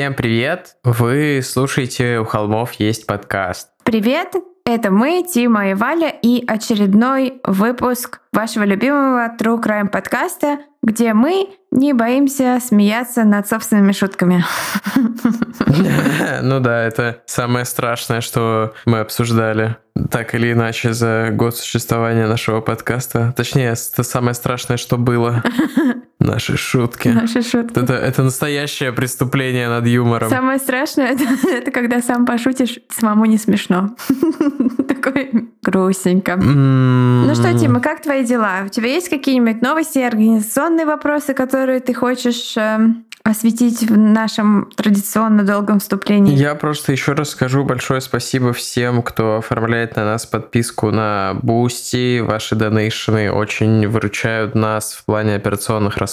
Всем привет! Вы слушаете «У холмов есть подкаст». Привет! Это мы, Тима и Валя, и очередной выпуск вашего любимого True Crime подкаста, где мы не боимся смеяться над собственными шутками. Ну да, это самое страшное, что мы обсуждали так или иначе за год существования нашего подкаста. Точнее, это самое страшное, что было. Наши шутки. Наши шутки. Это, это настоящее преступление над юмором. Самое страшное это, это когда сам пошутишь, самому не смешно. Такой грустненько. Ну что, Тима, как твои дела? У тебя есть какие-нибудь новости, организационные вопросы, которые ты хочешь эм, осветить в нашем традиционно долгом вступлении. Я просто еще раз скажу большое спасибо всем, кто оформляет на нас подписку на Boosty. Ваши донейшены очень выручают нас в плане операционных расходов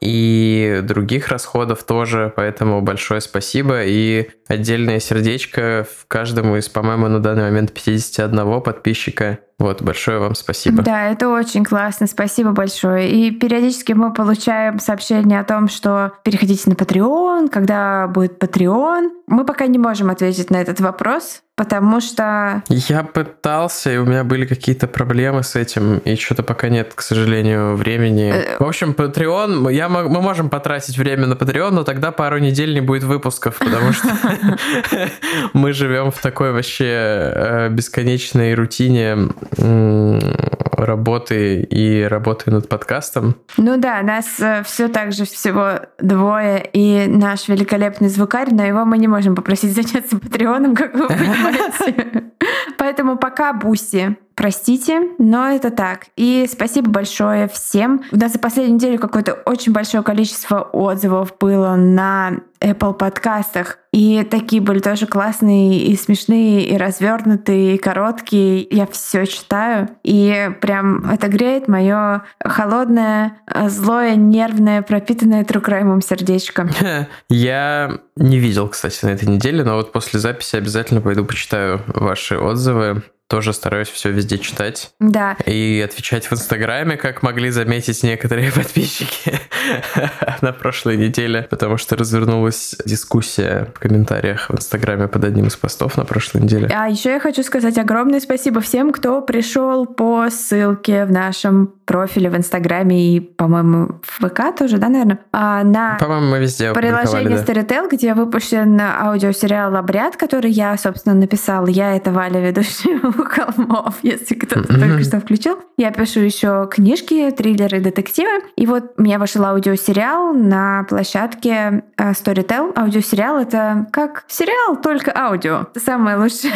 и других расходов тоже, поэтому большое спасибо и отдельное сердечко каждому из, по-моему, на данный момент 51 подписчика. Вот, большое вам спасибо. Да, это очень классно, спасибо большое. И периодически мы получаем сообщения о том, что переходите на Patreon, когда будет Patreon. Мы пока не можем ответить на этот вопрос, потому что... Я пытался, и у меня были какие-то проблемы с этим, и что-то пока нет, к сожалению, времени. Э, в общем, Patreon, я, мы можем потратить время на Patreon, но тогда пару недель не будет выпусков, потому что мы живем в такой вообще э, бесконечной рутине работы и работы над подкастом. Ну да, нас э, все так же всего двое, и наш великолепный звукарь, но его мы не можем попросить заняться Патреоном, как вы понимаете. Поэтому пока Буси. Простите, но это так. И спасибо большое всем. У нас за последнюю неделю какое-то очень большое количество отзывов было на Apple подкастах. И такие были тоже классные и смешные, и развернутые, и короткие. Я все читаю. И прям это греет мое холодное, злое, нервное, пропитанное true crime ом сердечко. Я не видел, кстати, на этой неделе, но вот после записи обязательно пойду почитаю ваши отзывы тоже стараюсь все везде читать. Да. И отвечать в Инстаграме, как могли заметить некоторые подписчики на прошлой неделе, потому что развернулась дискуссия в комментариях в Инстаграме под одним из постов на прошлой неделе. А еще я хочу сказать огромное спасибо всем, кто пришел по ссылке в нашем профиле в Инстаграме и, по-моему, в ВК тоже, да, наверное? А, на по-моему, мы везде приложение да. Storytel, где выпущен аудиосериал «Обряд», который я, собственно, написала. Я это Валя, ведущая у холмов, если кто-то mm-hmm. только что включил. Я пишу еще книжки, триллеры, детективы. И вот у меня вышел аудиосериал на площадке э, Storytel. Аудиосериал — это как сериал, только аудио. Это самая лучшая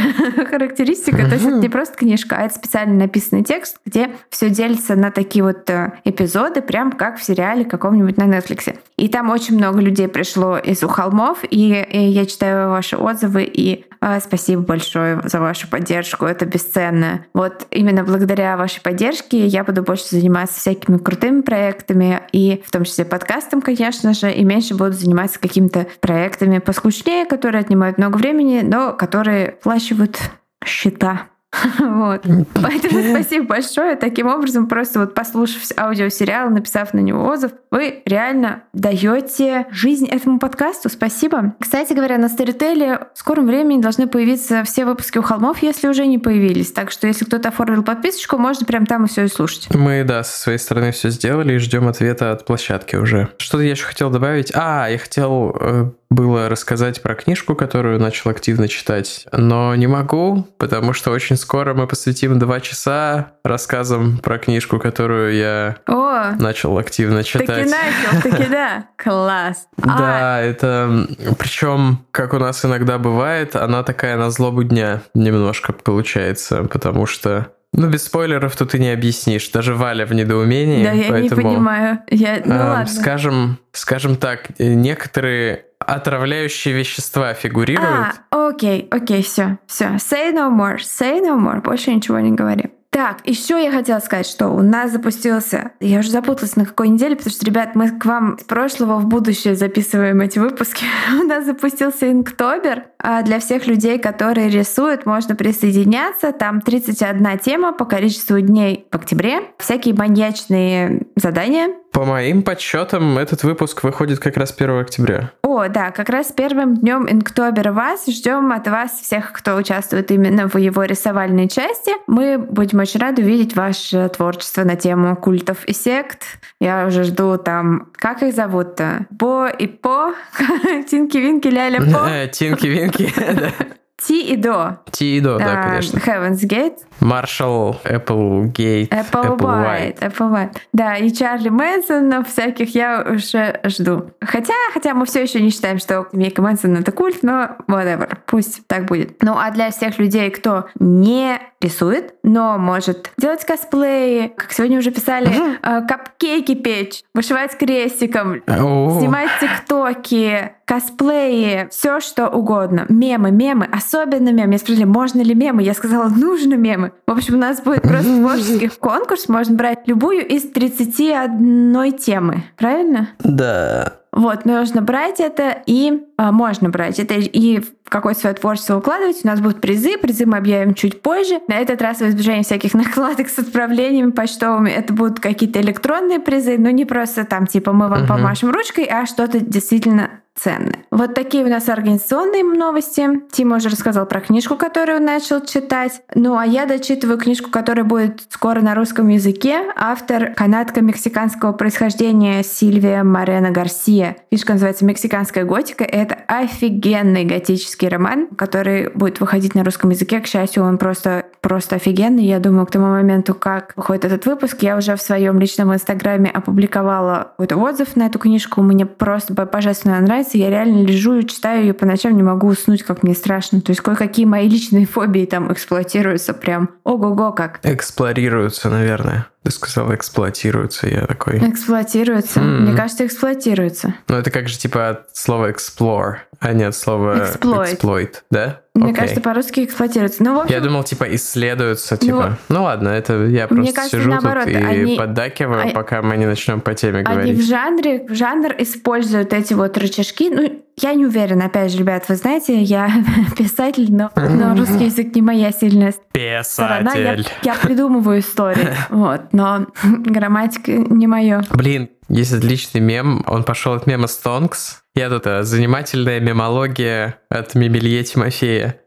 характеристика. То есть это не просто книжка, а это специально написанный текст, где все делится на такие вот э, эпизоды, прям как в сериале каком-нибудь на Netflix. И там очень много людей пришло из у холмов, и, я читаю ваши отзывы, и э, спасибо большое за вашу поддержку. Это бесценно. Вот именно благодаря вашей поддержке я буду больше заниматься всякими крутыми проектами, и в том числе подкастом, конечно же, и меньше буду заниматься какими-то проектами поскучнее, которые отнимают много времени, но которые плачивают счета. Вот. Поэтому спасибо большое. Таким образом, просто вот послушав аудиосериал, написав на него отзыв, вы реально даете жизнь этому подкасту. Спасибо. Кстати говоря, на Старителе в скором времени должны появиться все выпуски у холмов, если уже не появились. Так что, если кто-то оформил подписочку, можно прям там и все и слушать. Мы, да, со своей стороны все сделали и ждем ответа от площадки уже. Что-то я еще хотел добавить. А, я хотел э, было рассказать про книжку, которую начал активно читать, но не могу, потому что очень скоро мы посвятим два часа рассказам про книжку, которую я О, начал активно читать. Таки начал, таки да. Класс. Да, а. это... Причем, как у нас иногда бывает, она такая на злобу дня немножко получается, потому что ну, без спойлеров тут и не объяснишь. Даже Валя в недоумении. Да, я поэтому, не понимаю. Я... Ну, э, ладно. Скажем, скажем так, некоторые отравляющие вещества фигурируют. А, окей, окей, все, все. Say no more, say no more. Больше ничего не говори. Так, еще я хотела сказать, что у нас запустился, я уже запуталась на какой неделе, потому что, ребят, мы к вам с прошлого в будущее записываем эти выпуски. у нас запустился Инктобер. А для всех людей, которые рисуют, можно присоединяться. Там 31 тема по количеству дней в октябре. Всякие маньячные задания По моим подсчетам, этот выпуск выходит как раз 1 октября. О, да, как раз первым днем Инктобера вас ждем от вас всех, кто участвует именно в его рисовальной части. Мы будем очень рады увидеть ваше творчество на тему культов и сект. Я уже жду там, как их зовут-то? Бо и По, Тинки-Винки, Ляля По. Тинки-Винки. Ти и До. Ти и До, да, А, конечно. Heaven's Gate. Marshall, Applegate, Apple, White, Apple White. Да, и Чарли Мэнсонов всяких я уже жду. Хотя, хотя мы все еще не считаем, что Мейка Мэнсон это культ, но whatever, пусть так будет. Ну а для всех людей, кто не рисует, но может делать косплеи, как сегодня уже писали, э, капкейки печь, вышивать крестиком, снимать тиктоки, косплеи, все что угодно. Мемы, мемы, особенно мемы. Меня спросили, можно ли мемы? Я сказала, нужно мемы. В общем, у нас будет просто творческий конкурс. Можно брать любую из 31 темы. Правильно? Да. Вот, нужно брать это и а, можно брать это и в какое-то свое творчество укладывать. У нас будут призы, призы мы объявим чуть позже. На этот раз в избежание всяких накладок с отправлениями почтовыми это будут какие-то электронные призы, но не просто там типа мы вам Мгм. помашем ручкой, а что-то действительно ценное. Вот такие у нас организационные новости. Тима уже рассказал про книжку, которую начал читать. Ну а я дочитываю книжку, которая будет скоро на русском языке. Автор канадко-мексиканского происхождения Сильвия Морено Гарсия. Книжка называется «Мексиканская готика». Это офигенный готический роман, который будет выходить на русском языке. К счастью, он просто, просто офигенный. Я думаю, к тому моменту, как выходит этот выпуск, я уже в своем личном инстаграме опубликовала какой-то отзыв на эту книжку. Мне просто божественно нравится. Я реально лежу и читаю ее по ночам, не могу уснуть, как мне страшно. То есть кое-какие мои личные фобии там эксплуатируются прям ого-го как. Эксплорируются, наверное. Ты сказал эксплуатируются, я такой. Эксплуатируются. М. Мне кажется, эксплуатируются. Ну, это как же типа от слова explore, а не от слова Exploit. exploit, да? Мне Окей. кажется, по-русски эксплуатируются. Ну, в общем, Я думал, типа, исследуются, типа. Ну, ладно, это я просто кажется, сижу наоборот, тут и они- поддакиваю, а- пока мы не начнем по теме Они в говорить. жанре, в жанр используют эти вот рычажки. Ну, я не уверена, опять же, ребят, вы знаете, я писатель, но, но русский язык не моя сильная сторона. Я, Писатель. я придумываю истории, вот, но грамматика не мое. Блин, есть отличный мем, он пошел от мема Стонкс. Я тут занимательная мемология от Мебелье Тимофея.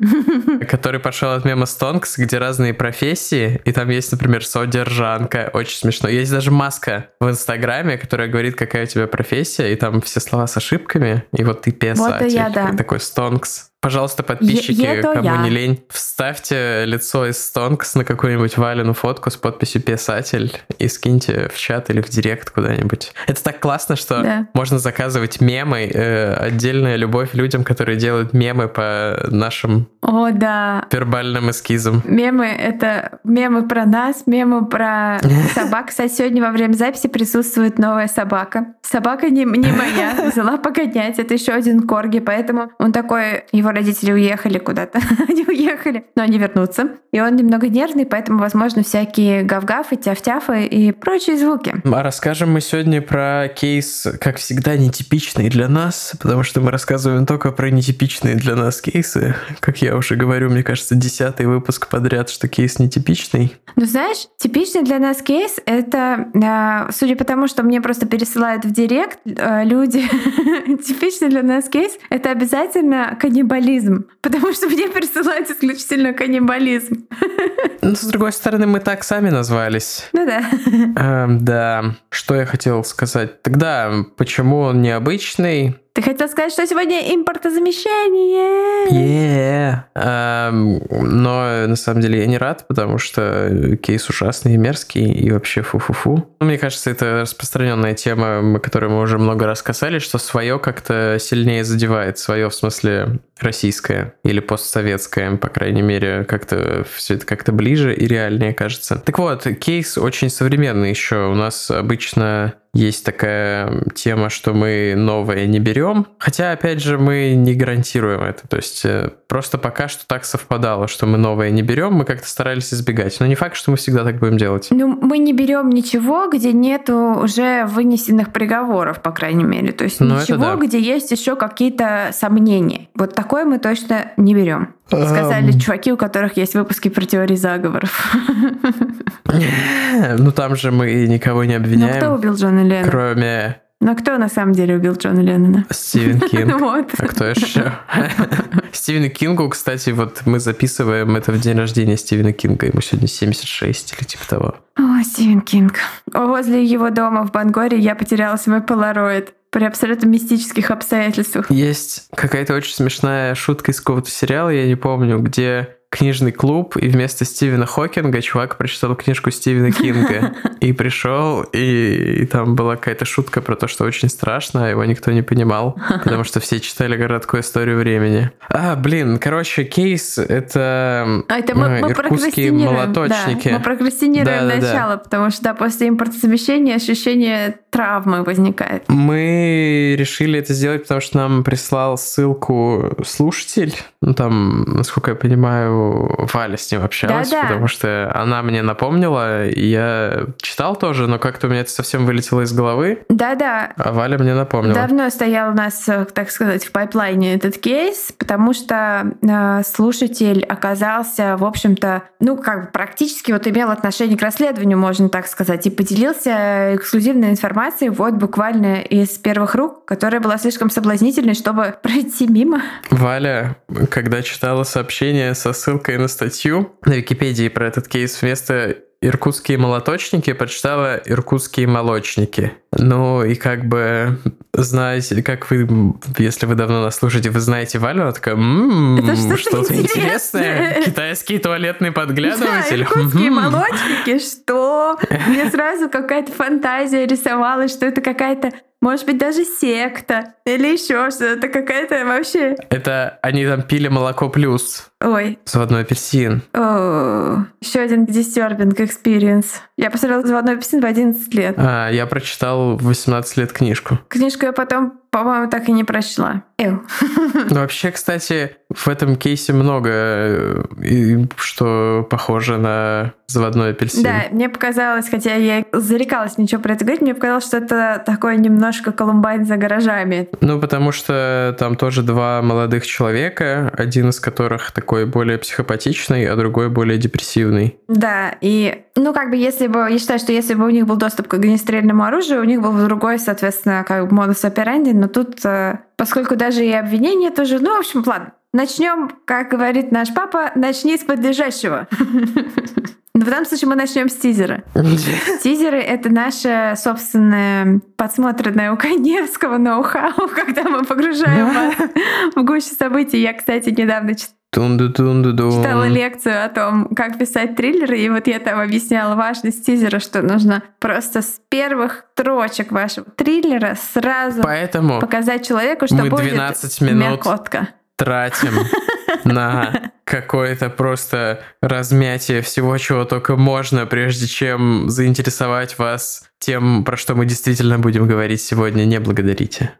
который пошел от мема Стонкс, где разные профессии, и там есть, например, содержанка, очень смешно. Есть даже маска в Инстаграме, которая говорит, какая у тебя профессия, и там все слова с ошибками, и вот ты писатель. я, да. И такой Стонкс. Пожалуйста, подписчики, Е- кому я. не лень, вставьте лицо из Стонкс на какую-нибудь Валину фотку с подписью «Писатель» и скиньте в чат или в директ куда-нибудь. Это так классно, что Да. можно заказывать мемы, э, отдельная любовь людям, которые делают мемы по нашим О, да. вербальным эскизам. Мемы — это мемы про нас, мемы про собак. Кстати, сегодня во время записи присутствует новая собака. Собака не, не моя, взяла погонять. Это еще один корги, поэтому он такой... Его родители уехали куда-то. они уехали, но они вернутся. И он немного нервный, поэтому, возможно, всякие гав-гавы, тяф-тяфы и прочие звуки. А расскажем мы сегодня про кейс, как всегда, нетипичный для нас, потому что мы рассказываем только про нетипичные для нас кейсы. Как я уже говорю, мне кажется, десятый выпуск подряд, что кейс нетипичный. Ну, знаешь, типичный для нас кейс — это, э, судя по тому, что мне просто пересылают в директ э, люди, типичный для нас кейс — это обязательно каннибализм, потому что мне присылают исключительно каннибализм. Но, с другой стороны, мы так сами назвались. Ну да. Эм, да, что я хотел сказать? Тогда, почему он необычный? Ты хотел сказать, что сегодня импортозамещение? Yeah. Эм, но на самом деле я не рад, потому что кейс ужасный и мерзкий, и вообще фу-фу-фу. Ну, Мне кажется, это распространенная тема, м, которую мы уже много раз касались, что свое как-то сильнее задевает. Свое в смысле российское или постсоветское, по крайней мере, как-то все это как-то ближе и реальнее кажется. Так вот, кейс очень современный еще. У нас обычно есть такая тема, что мы новое не берем. Хотя, опять же, мы не гарантируем это. То есть э, просто пока что так совпадало, что мы новое не берем, мы как-то старались избегать. Но не факт, что мы всегда так будем делать. Ну, мы не берем ничего, где нету уже вынесенных приговоров, по крайней мере. То есть Ну, это ничего, да. где есть еще какие-то сомнения. Вот такое мы точно не берем. Сказали Ам. чуваки, у которых есть выпуски про теории заговоров. Ну там же мы никого не Ну, кто обвиняем, убил Джона Леннона? кроме Ну, кто на самом деле убил Джона Леннона? Стивен Кинг. Вот. А кто еще? Стивену Кингу, кстати, вот мы записываем это в день рождения Стивена Кинга. Ему сегодня 76 или типа того. О, Стивен Кинг. Возле его дома в Бангоре я потеряла свой полароид при абсолютно мистических обстоятельствах. Есть какая-то очень смешная шутка из какого-то сериала, я не помню, где книжный клуб, и вместо Стивена Хокинга чувак прочитал книжку Стивена Кинга. И пришел, и, и там была какая-то шутка про то, что очень страшно, а его никто не понимал, потому что все читали короткую историю времени. А, блин, короче, кейс — это А это мы, мы иркутские молоточники. Да, мы прокрастинируем Да-да-да. начало, потому что да, после импортозамещения ощущение травмы возникает. Мы решили это сделать, потому что нам прислал ссылку слушатель. Ну, там, насколько я понимаю, Валя с ним общалась, Да-да. потому что она мне напомнила, и я читал тоже, но как-то у меня это совсем вылетело из головы, Да-да, а Валя мне напомнила. Давно стоял у нас, э, так сказать, в пайплайне этот кейс, потому что э, слушатель оказался, в общем-то, ну, как бы практически вот имел отношение к расследованию, можно так сказать, и поделился эксклюзивной информацией вот буквально из первых рук, которая была слишком соблазнительной, чтобы пройти мимо. Валя, когда читала сообщение со ссылкой на статью на Википедии про этот кейс, вместо иркутские молоточники прочитала иркутские молочники. Ну и как бы знаете, как вы, если вы давно нас слушаете, вы знаете Валю, она такая, «М, Это что-то что-то интересное. интересное». Китайский туалетный Да, подглядыватель. иркутские Мгм. молочники, что? Мне сразу какая-то фантазия рисовалась, что это какая-то, может быть, даже секта или еще что-то, какая-то вообще... Это они там пили молоко плюс. Ой, Заводной апельсин. еще один disturbing experience. Я посмотрела «Заводной апельсин» в 11 лет. А, я прочитал в 18 лет книжку. Книжку я потом, по-моему, так и не прочла. Эw. Ну, вообще, кстати, в этом кейсе много, э, что похоже на заводной апельсин. Да, мне показалось, хотя я зарекалась ничего про это говорить, мне показалось, что это такое немножко Колумбайн за гаражами. Ну, потому что там тоже два молодых человека, один из которых такой более психопатичный, а другой более депрессивный. Да, и, ну, как бы, если бы, я считаю, что если бы у них был доступ к огнестрельному оружию, у них был бы другой, соответственно, как бы модус операнди, но тут, э, поскольку даже и обвинения тоже, ну, в общем, ладно, начнем, как говорит наш папа, начни с подлежащего. Но в данном случае мы начнем с тизера. Тизеры — это наше собственное подсмотренное у Коневского ноу-хау, когда мы погружаем вас в гущу событий. Я, кстати, недавно Тун-ду-тун-ду-дун. читала лекцию о том, как писать триллеры, и вот я там объясняла важность тизера, что нужно просто с первых строчек вашего триллера сразу Поэтому показать человеку, что мы будет 12 минут мякотка. тратим на какое-то просто размятие всего, чего только можно, прежде чем заинтересовать вас тем, про что мы действительно будем говорить сегодня. Не благодарите.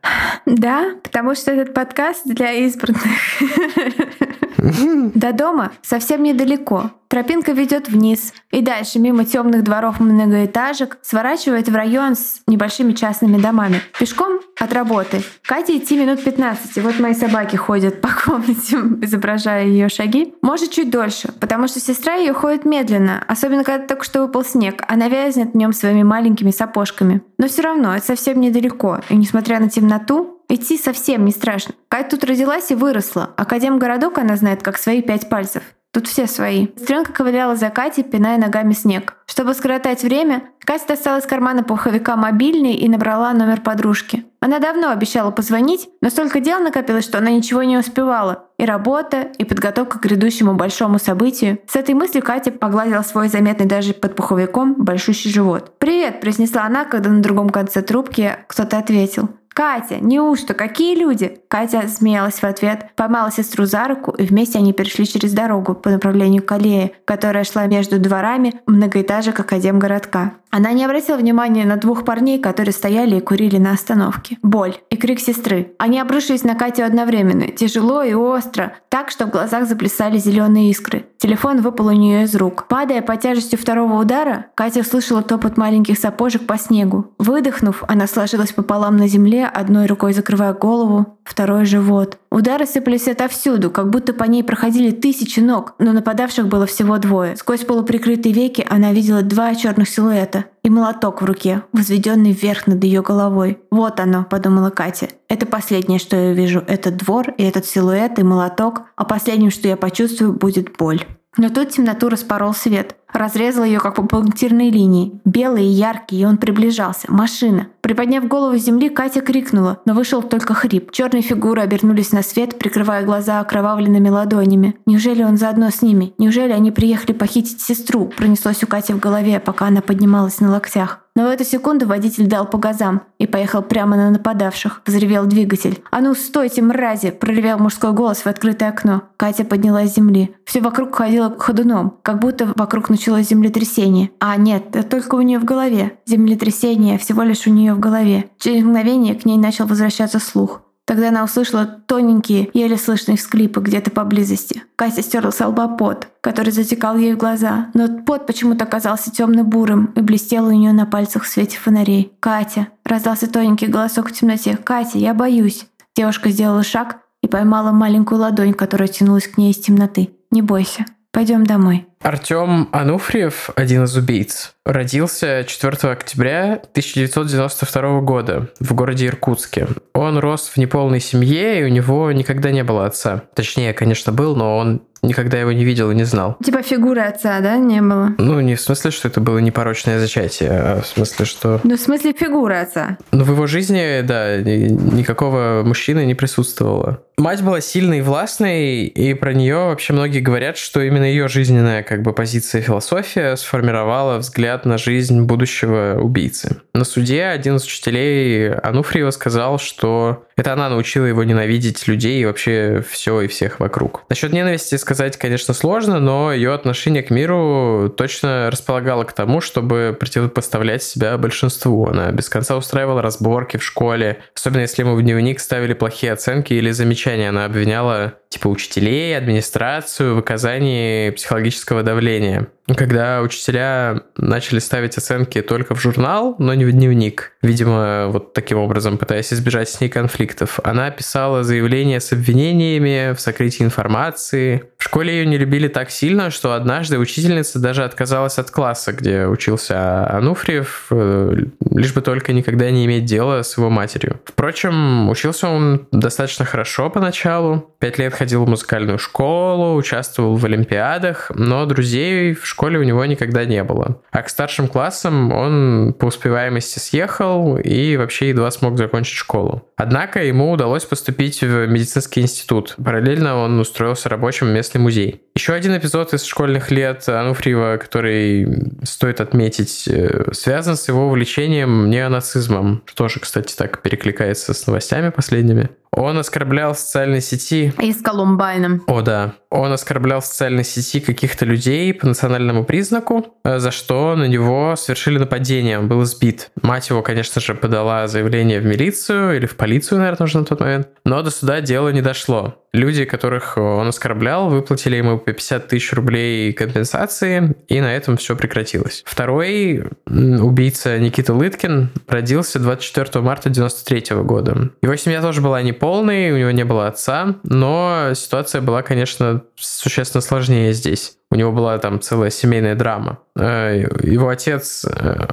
Да, потому что этот подкаст для избранных. До дома совсем недалеко. Тропинка ведет вниз и дальше мимо темных дворов многоэтажек сворачивает в район с небольшими частными домами. Пешком от работы. Кате идти минут 15. И вот мои собаки ходят по комнате, изображая ее шаги. Может, чуть дольше, потому что сестра ее ходит медленно, особенно когда только что выпал снег. Она вязнет в нем своими маленькими сапожками. Но все равно это совсем недалеко. И несмотря на темноту, Идти совсем не страшно. Катя тут родилась и выросла. Академгородок она знает как свои пять пальцев. Тут все свои. Сестренка ковыляла за Катей, пиная ногами снег. Чтобы скоротать время, Катя достала из кармана пуховика мобильный и набрала номер подружки. Она давно обещала позвонить, но столько дел накопилось, что она ничего не успевала. И работа, и подготовка к грядущему большому событию. С этой мыслью Катя погладила свой заметный даже под пуховиком большущий живот. «Привет!» – произнесла она, когда на другом конце трубки кто-то ответил. «Катя, неужто? Какие люди?» Катя смеялась в ответ, поймала сестру за руку, и вместе они перешли через дорогу по направлению к аллее, которая шла между дворами многоэтажек Академгородка. Она не обратила внимания на двух парней, которые стояли и курили на остановке. Боль и крик сестры. Они обрушились на Катю одновременно, тяжело и остро, так, что в глазах заплясали зеленые искры. Телефон выпал у нее из рук. Падая по тяжестью второго удара, Катя услышала топот маленьких сапожек по снегу. Выдохнув, она сложилась пополам на земле, одной рукой закрывая голову, второй — живот. Удары сыпались отовсюду, как будто по ней проходили тысячи ног, но нападавших было всего двое. Сквозь полуприкрытые веки она видела два черных силуэта и молоток в руке, возведенный вверх над ее головой. «Вот оно», — подумала Катя. «Это последнее, что я вижу. Этот двор и этот силуэт и молоток, а последним, что я почувствую, будет боль». Но тут темноту распорол свет. Разрезал ее, как по пунктирной линии. Белый и яркий, и он приближался. Машина. Приподняв голову с земли, Катя крикнула, но вышел только хрип. Черные фигуры обернулись на свет, прикрывая глаза окровавленными ладонями. Неужели он заодно с ними? Неужели они приехали похитить сестру? Пронеслось у Кати в голове, пока она поднималась на локтях. Но в эту секунду водитель дал по газам и поехал прямо на нападавших. Взревел двигатель. «А ну, стойте, мрази!» – проревел мужской голос в открытое окно. Катя поднялась с земли. Все вокруг ходило ходуном, как будто вокруг началось землетрясение. А нет, это только у нее в голове. Землетрясение всего лишь у нее в голове. Через мгновение к ней начал возвращаться слух. Тогда она услышала тоненькие, еле слышные всклипы где-то поблизости. Катя стерла с лба пот, который затекал ей в глаза, но пот почему-то оказался темно-бурым и блестел у нее на пальцах в свете фонарей. «Катя!» – раздался тоненький голосок в темноте. «Катя, я боюсь!» Девушка сделала шаг и поймала маленькую ладонь, которая тянулась к ней из темноты. «Не бойся, пойдем домой». Артем Ануфриев, один из убийц, родился 4 октября 1992 года в городе Иркутске. Он рос в неполной семье, и у него никогда не было отца. Точнее, конечно, был, но он никогда его не видел и не знал. Типа фигуры отца, да, не было? Ну, не в смысле, что это было непорочное зачатие, а в смысле, что... Ну, в смысле фигуры отца. Ну, в его жизни, да, никакого мужчины не присутствовало. Мать была сильной и властной, и про нее вообще многие говорят, что именно ее жизненная как бы позиция философия сформировала взгляд на жизнь будущего убийцы. На суде один из учителей Ануфриева сказал, что это она научила его ненавидеть людей и вообще все и всех вокруг. Насчет ненависти сказать, конечно, сложно, но ее отношение к миру точно располагало к тому, чтобы противопоставлять себя большинству. Она без конца устраивала разборки в школе, особенно если ему в дневник ставили плохие оценки или замечания. Она обвиняла типа учителей, администрацию в оказании психологического давления. Когда учителя начали ставить оценки только в журнал, но не в дневник, видимо, вот таким образом пытаясь избежать с ней конфликтов, она писала заявление с обвинениями в сокрытии информации. В школе ее не любили так сильно, что однажды учительница даже отказалась от класса, где учился Ануфриев, э, лишь бы только никогда не иметь дела с его матерью. Впрочем, учился он достаточно хорошо поначалу. Пять лет ходил в музыкальную школу, участвовал в олимпиадах, но друзей в школе у него никогда не было. А к старшим классам он по успеваемости съехал и вообще едва смог закончить школу. Однако ему удалось поступить в медицинский институт. Параллельно он устроился рабочим в местный музей. Еще один эпизод из школьных лет Ануфриева, который стоит отметить, э, связан с его увлечением неонацизмом. Тоже, кстати, так перекликается с новостями последними. Он оскорблял в социальной сети... И с Колумбайном. О, да. Он оскорблял в социальной сети каких-то людей по национальному признаку, э, за что на него совершили нападение. Он был сбит. Мать его, конечно же, подала заявление в милицию или в полицию, наверное, уже на тот момент. Но до суда дело не дошло. Люди, которых он оскорблял, выплатили ему по 50 тысяч рублей компенсации, и на этом все прекратилось. Второй убийца Никита Лыткин родился 24 марта 93 года. Его семья тоже была неполной, у него не было отца, но ситуация была, конечно, существенно сложнее здесь. У него была там целая семейная драма. Э, его отец, э,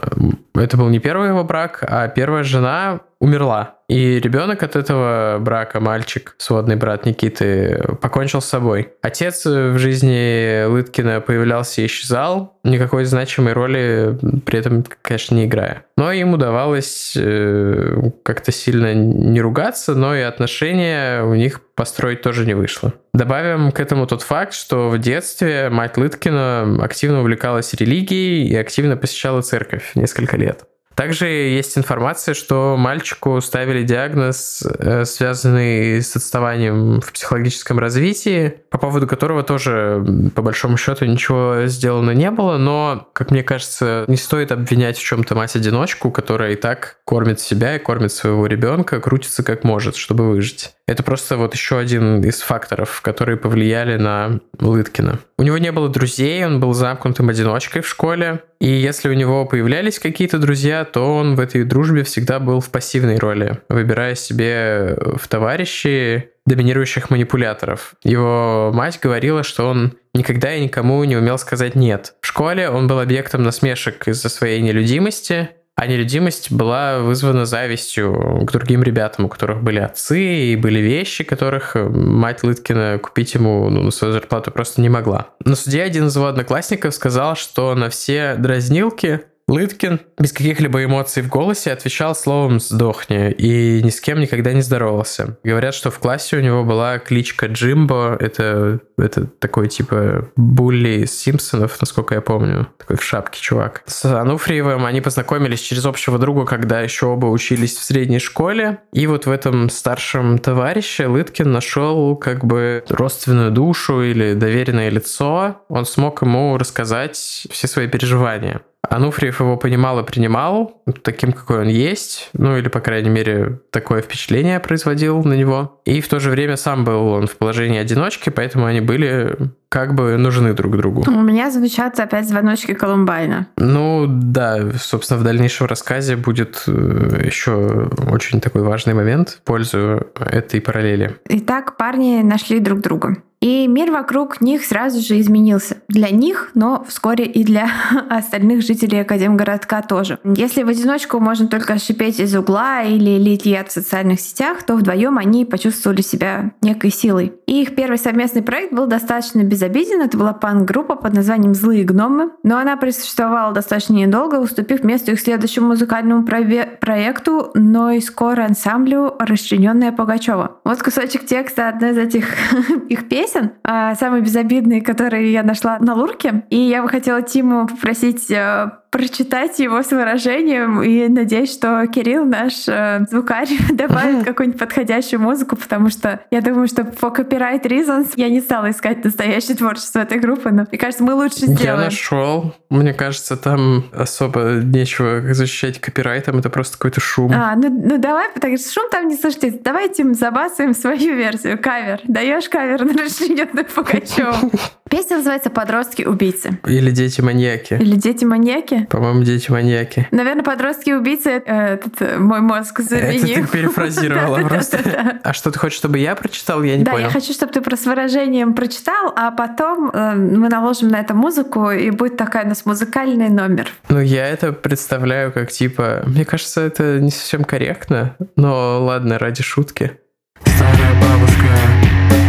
это был не первый его брак, а первая жена умерла. И ребенок от этого брака, мальчик, сводный брат Никиты, покончил с собой. Отец в жизни Лыткина появлялся и исчезал, никакой значимой роли при этом, конечно, не играя. Но им удавалось э, как-то сильно не ругаться, но и отношения у них построить тоже не вышло. Добавим к этому тот факт, что в детстве мать Лыткина активно увлекалась религией и активно посещала церковь несколько лет. Также есть информация, что мальчику ставили диагноз, э, связанный с отставанием в психологическом развитии, по поводу которого тоже, по большому счету, ничего сделано не было, но, как мне кажется, не стоит обвинять в чем-то мать-одиночку, которая и так кормит себя и кормит своего ребенка, крутится как может, чтобы выжить. Это просто вот еще один из факторов, которые повлияли на Лыткина. У него не было друзей, он был замкнутым одиночкой в школе, и если у него появлялись какие-то друзья, то он в этой дружбе всегда был в пассивной роли, выбирая себе в товарищи доминирующих манипуляторов. Его мать говорила, что он никогда и никому не умел сказать «нет». В школе он был объектом насмешек из-за своей нелюдимости, а нелюдимость была вызвана завистью к другим ребятам, у которых были отцы и были вещи, которых мать Лыткина купить ему ну, на свою зарплату просто не могла. На суде один из его одноклассников сказал, что на все дразнилки Лыткин без каких-либо эмоций в голосе отвечал словом «сдохни» и ни с кем никогда не здоровался. Говорят, что в классе у него была кличка Джимбо, это, это такой типа булли из Симпсонов, насколько я помню, такой в шапке чувак. С Ануфриевым они познакомились через общего друга, когда еще оба учились в средней школе, и вот в этом старшем товарище Лыткин нашел как бы родственную душу или доверенное лицо, он смог ему рассказать все свои переживания. Ануфриев его понимал и принимал таким, какой он есть, ну или, по крайней мере, такое впечатление производил на него. И в то же время сам был он в положении одиночки, поэтому они были как бы нужны друг другу. У меня звучат опять звоночки Колумбайна. Ну да, собственно, в дальнейшем рассказе будет э, еще очень такой важный момент в пользу этой параллели. Итак, парни нашли друг друга. И мир вокруг них сразу же изменился. Для них, но вскоре и для остальных жителей Академгородка тоже. Если в одиночку можно только шипеть из угла или лить яд в социальных сетях, то вдвоем они почувствовали себя некой силой. И их первый совместный проект был достаточно безобиден. Это была панк-группа под названием «Злые гномы». Но она просуществовала достаточно недолго, уступив место их следующему музыкальному проекту, но и скоро ансамблю «Расчлененная Пугачева». Вот кусочек текста одной из этих их песен песен, а, самый безобидный, который я нашла на Лурке. И я бы хотела Тиму попросить э, прочитать его с выражением и надеюсь, что Кирилл, наш э, звукарь, добавит какую-нибудь подходящую музыку, потому что я думаю, что по copyright reasons я не стала искать настоящее творчество этой группы, но мне кажется, мы лучше сделаем. Я нашел. Мне кажется, там особо нечего защищать копирайтом, это просто какой-то шум. А, ну, ну давай, что шум там не слышите. Давайте забасываем свою версию, кавер. Даешь кавер на расчлененную Пугачеву. Песня называется «Подростки-убийцы». Или «Дети-маньяки». Или «Дети-маньяки». По-моему, «Дети-маньяки». Наверное, «Подростки-убийцы» э, этот, э, мой мозг заменил. Это ты перефразировала просто. А что ты хочешь, чтобы я прочитал? Я не понял. Да, я хочу, чтобы ты с выражением прочитал, а потом э, мы наложим на это музыку, и будет такой у нас музыкальный номер. Ну, я это представляю как типа... Мне кажется, это не совсем корректно, но ладно, ради шутки. Старая бабушка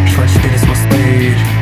шла через пустырь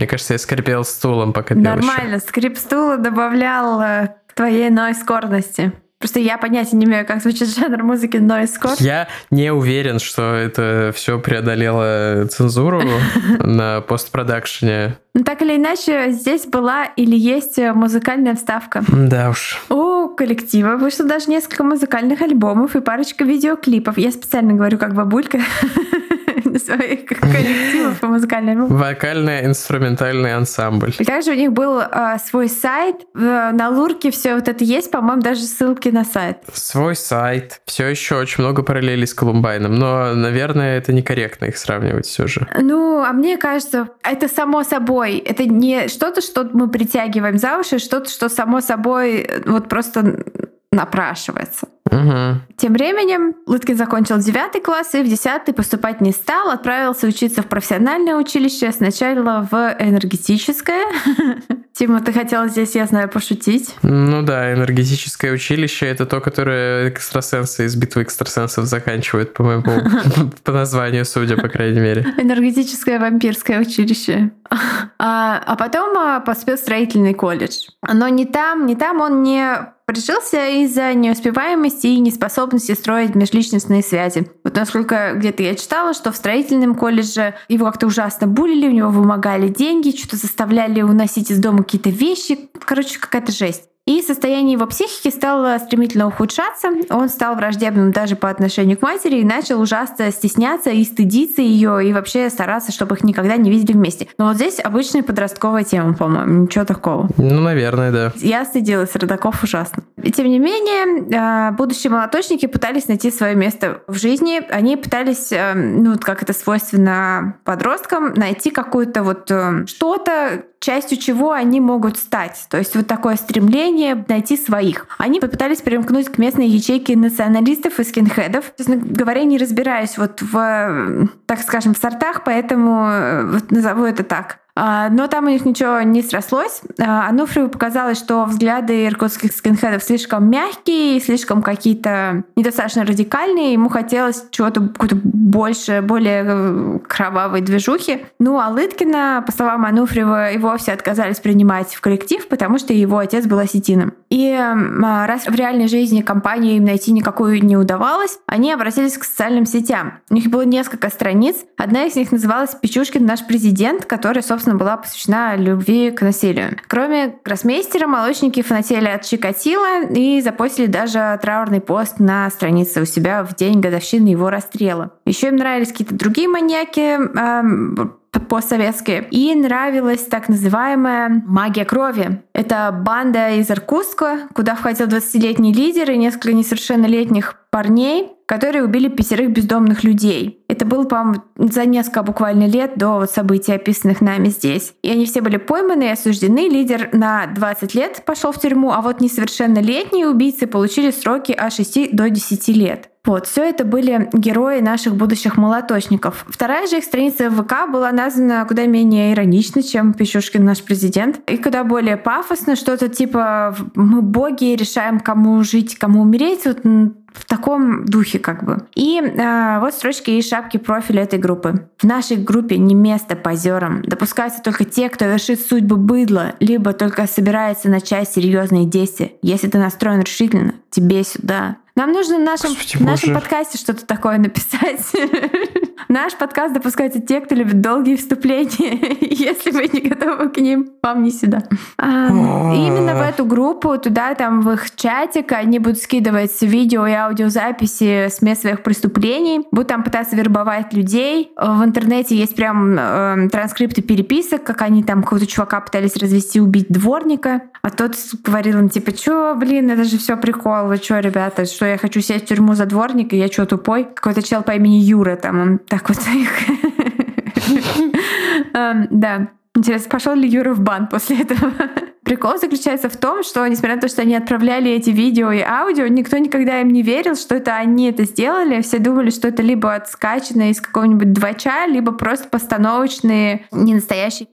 Мне кажется, я скрипел стулом, пока пел Нормально, еще. скрип стула добавлял э, к твоей нойскорности. Просто я понятия не имею, как звучит жанр музыки нойскор. Я не уверен, что это все преодолело цензуру на постпродакшене. Ну, так или иначе, здесь была или есть музыкальная вставка. Да уж. У коллектива вышло даже несколько музыкальных альбомов и парочка видеоклипов. Я специально говорю как бабулька. своих коллективов по музыкальному. Вокально-инструментальный ансамбль. И также у них был э, свой сайт. На Лурке все вот это есть, по-моему, даже ссылки на сайт. Свой сайт. Все еще очень много параллелей с Колумбайном, но, наверное, это некорректно их сравнивать все же. Ну, а мне кажется, это само собой. Это не что-то, что мы притягиваем за уши, что-то, что само собой вот просто напрашивается. Угу. Тем временем Лыткин закончил 9 класс и в 10 поступать не стал, отправился учиться в профессиональное училище, сначала в энергетическое. Тима, ты хотел здесь, я знаю, пошутить. Ну да, энергетическое училище — это то, которое экстрасенсы из битвы экстрасенсов заканчивают, по-моему, по названию, судя, по крайней мере. Энергетическое вампирское училище. А, а потом а, поступил строительный колледж. Но не там, не там он не прижился из-за неуспеваемости и неспособности строить межличностные связи. Вот насколько где-то я читала, что в строительном колледже его как-то ужасно булили, у него вымогали деньги, что-то заставляли уносить из дома какие-то вещи. Короче, какая-то жесть. И состояние его психики стало стремительно ухудшаться. Он стал враждебным даже по отношению к матери и начал ужасно стесняться и стыдиться ее, и вообще стараться, чтобы их никогда не видели вместе. Но вот здесь обычная подростковая тема, по-моему, ничего такого. Ну, наверное, да. Я стыдилась родаков ужасно. И, тем не менее, э, будущие молоточники пытались найти свое место в жизни. Они пытались, э, ну, как это свойственно подросткам, найти какое-то вот э, что-то, частью чего они могут стать. То есть вот такое стремление найти своих. Они попытались примкнуть к местной ячейке националистов и скинхедов. Честно говоря, не разбираюсь вот в, так скажем, в сортах, поэтому вот назову это так. А, но там у них ничего не срослось. А, Ануфриеву показалось, что взгляды иркутских скинхедов слишком мягкие, слишком какие-то недостаточно радикальные. Ему хотелось чего-то какой-то больше, более э, кровавой движухи. Ну, а Лыткина, по словам Ануфриева, и вовсе отказались принимать в коллектив, потому что его отец был осетином. И а, раз в реальной жизни компанию им найти никакую не удавалось, они обратились к социальным сетям. У них было несколько страниц. Одна из них называлась «Печушкин наш президент», которая, собственно, собственно, была посвящена любви к насилию. Кроме гроссмейстера, молочники фанатели от Чикатила и запостили даже траурный пост на странице у себя в день годовщины его расстрела. Еще им нравились какие-то другие маньяки, эм, постсоветские. И нравилась так называемая магия крови. Это банда из Иркутска, куда входил 20-летний лидер и несколько несовершеннолетних парней, которые убили пятерых бездомных людей. Это было, по-моему, за несколько буквально лет до вот событий, описанных нами здесь. И они все были пойманы и осуждены. Лидер на 20 лет пошел в тюрьму, а вот несовершеннолетние убийцы получили сроки от 6 до 10 лет. Вот, все это были герои наших будущих молоточников. Вторая же их страница в ВК была названа куда менее иронично, чем Пищушкин наш президент, и куда более пафосно, что-то типа «мы боги, решаем, кому жить, кому умереть», вот в таком духе как бы. И э, вот строчки и шапки профиля этой группы. В нашей группе не место позерам. Допускаются только те, кто вершит судьбу быдла, либо только собирается начать серьезные действия. Если ты настроен решительно, тебе сюда. Нам нужно в нашем, в нашем подкасте что-то такое написать. Наш подкаст допускается те, кто любит долгие вступления. Если вы не готовы к ним, вам не сюда. Именно в эту группу, туда, там, в их чатик, они будут скидывать видео и аудиозаписи с мест своих преступлений, будут там пытаться вербовать людей. В интернете есть прям э, транскрипты переписок, как они там какого-то чувака пытались развести, убить дворника. А тот говорил им, типа, чё, блин, это же все прикол, вы чё, ребята, что я хочу сесть в тюрьму за дворника, я чё, тупой? Какой-то чел по имени Юра там, он так вот их... Эм, да. Интересно, пошел ли Юра в бан после этого? Прикол заключается в том, что, несмотря на то, что они отправляли эти видео и аудио, никто никогда им не верил, что это они это сделали. Все думали, что это либо отскачано из какого-нибудь двача, либо просто постановочные, не настоящие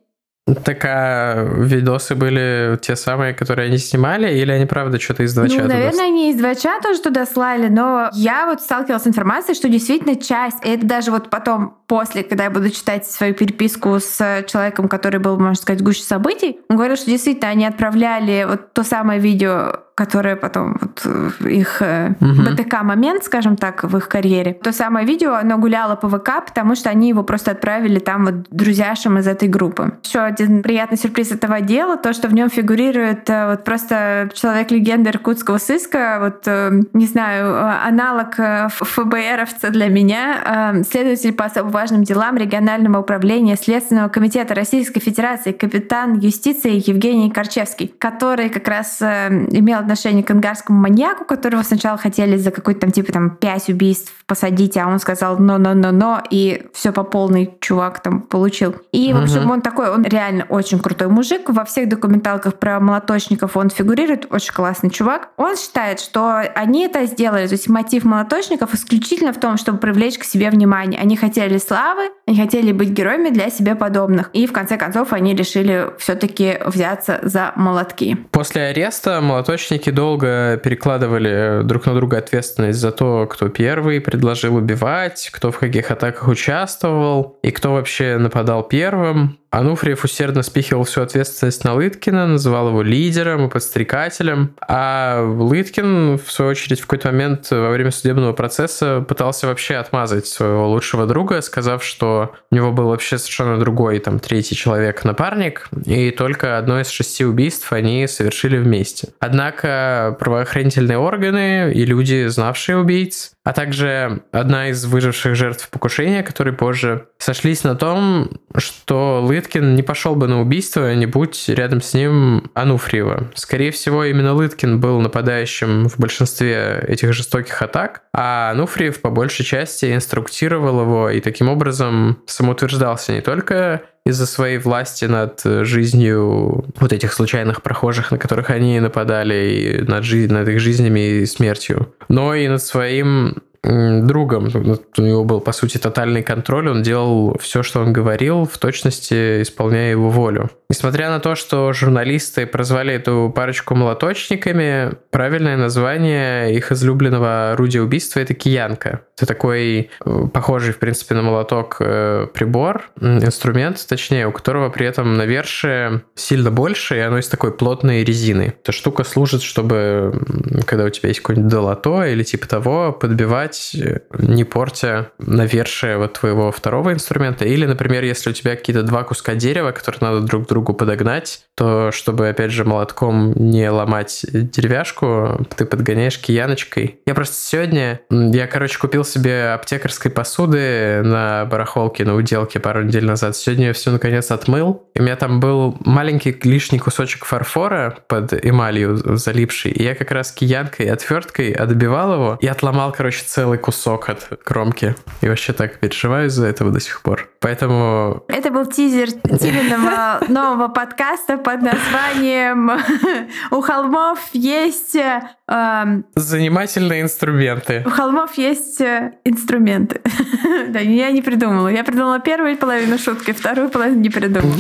так а видосы были те самые, которые они снимали, или они правда что-то из двача? Ну, наверное, они из двача тоже туда слали, но я вот сталкивалась с информацией, что действительно часть, и это даже вот потом, после, когда я буду читать свою переписку с человеком, который был, можно сказать, гуще событий, он говорил, что действительно они отправляли вот то самое видео которое потом вот э, их угу. БТК момент, скажем так, в их карьере. То самое видео, оно гуляло по ВК, потому что они его просто отправили там вот друзьяшам из этой группы. Еще один приятный сюрприз этого дела, то, что в нем фигурирует э, вот просто человек-легенда иркутского сыска, вот, не знаю, аналог ФБРовца для меня, следователь по особо важным делам регионального управления Следственного комитета Российской Федерации, капитан юстиции Евгений Корчевский, который как раз имел отношение к ангарскому маньяку, которого сначала хотели за какой-то там типа там пять убийств посадить, а он сказал но-но-но-но, и все по полной чувак там получил. И, в общем, он такой, он реально очень крутой мужик. Во всех документалках про молоточников он фигурирует, очень классный чувак. Он считает, что они это сделали, то есть мотив молоточников исключительно в том, чтобы привлечь к себе внимание. Они хотели славы, они хотели быть героями для себе подобных. И в конце концов они решили все-таки взяться за молотки. После ареста молоточники МФшники долго перекладывали друг на друга ответственность за то, кто первый предложил убивать, кто в каких атаках участвовал и кто вообще нападал первым. Ануфриев усердно спихивал всю ответственность на Лыткина, называл его лидером и подстрекателем, а Лыткин, в свою очередь, в какой-то момент во время судебного процесса пытался вообще отмазать своего лучшего друга, сказав, что у него был вообще совершенно другой, там, третий человек-напарник, и только одно из шести убийств они совершили вместе. Однако правоохранительные органы и люди, знавшие убийц, а также одна из выживших жертв покушения, которые позже сошлись на том, что Лыткин не пошел бы на убийство, не будь рядом с ним Ануфриева. Скорее всего, именно Лыткин был нападающим в большинстве этих жестоких атак, а Ануфриев по большей части инструктировал его и таким образом самоутверждался не только из-за своей власти над жизнью вот этих случайных прохожих, на которых они нападали, и над, жи- над их жизнями и смертью, но и над своим другом. У него был, по сути, тотальный контроль. Он делал все, что он говорил, в точности исполняя его волю. Несмотря на то, что журналисты прозвали эту парочку молоточниками, правильное название их излюбленного орудия убийства — это киянка. Это такой э, похожий, в принципе, на молоток э, прибор, инструмент, точнее, у которого при этом навершие сильно больше, и оно из такой плотной резины. Эта штука служит, чтобы, когда у тебя есть какое-нибудь долото или типа того, подбивать, э, не портя навершие вот твоего второго инструмента. Или, например, если у тебя какие-то два куска дерева, которые надо друг другу другу подогнать, то чтобы, опять же, молотком не ломать деревяшку, ты подгоняешь кияночкой. Я просто сегодня, я, короче, купил себе аптекарской посуды на барахолке, на уделке пару недель назад. Сегодня я все наконец отмыл. И у меня там был маленький лишний кусочек фарфора под эмалью залипший. И я как раз киянкой и отверткой отбивал его и отломал, короче, целый кусок от кромки. И вообще так переживаю из-за этого до сих пор. Поэтому... Это был тизер Тивиного нового подкаста под названием «У холмов есть...» эм... Занимательные инструменты. У холмов есть э, инструменты. да, я не придумала. Я придумала первую половину шутки, вторую половину не придумала.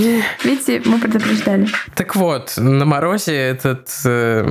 Видите, мы предупреждали. Так вот, на морозе этот э,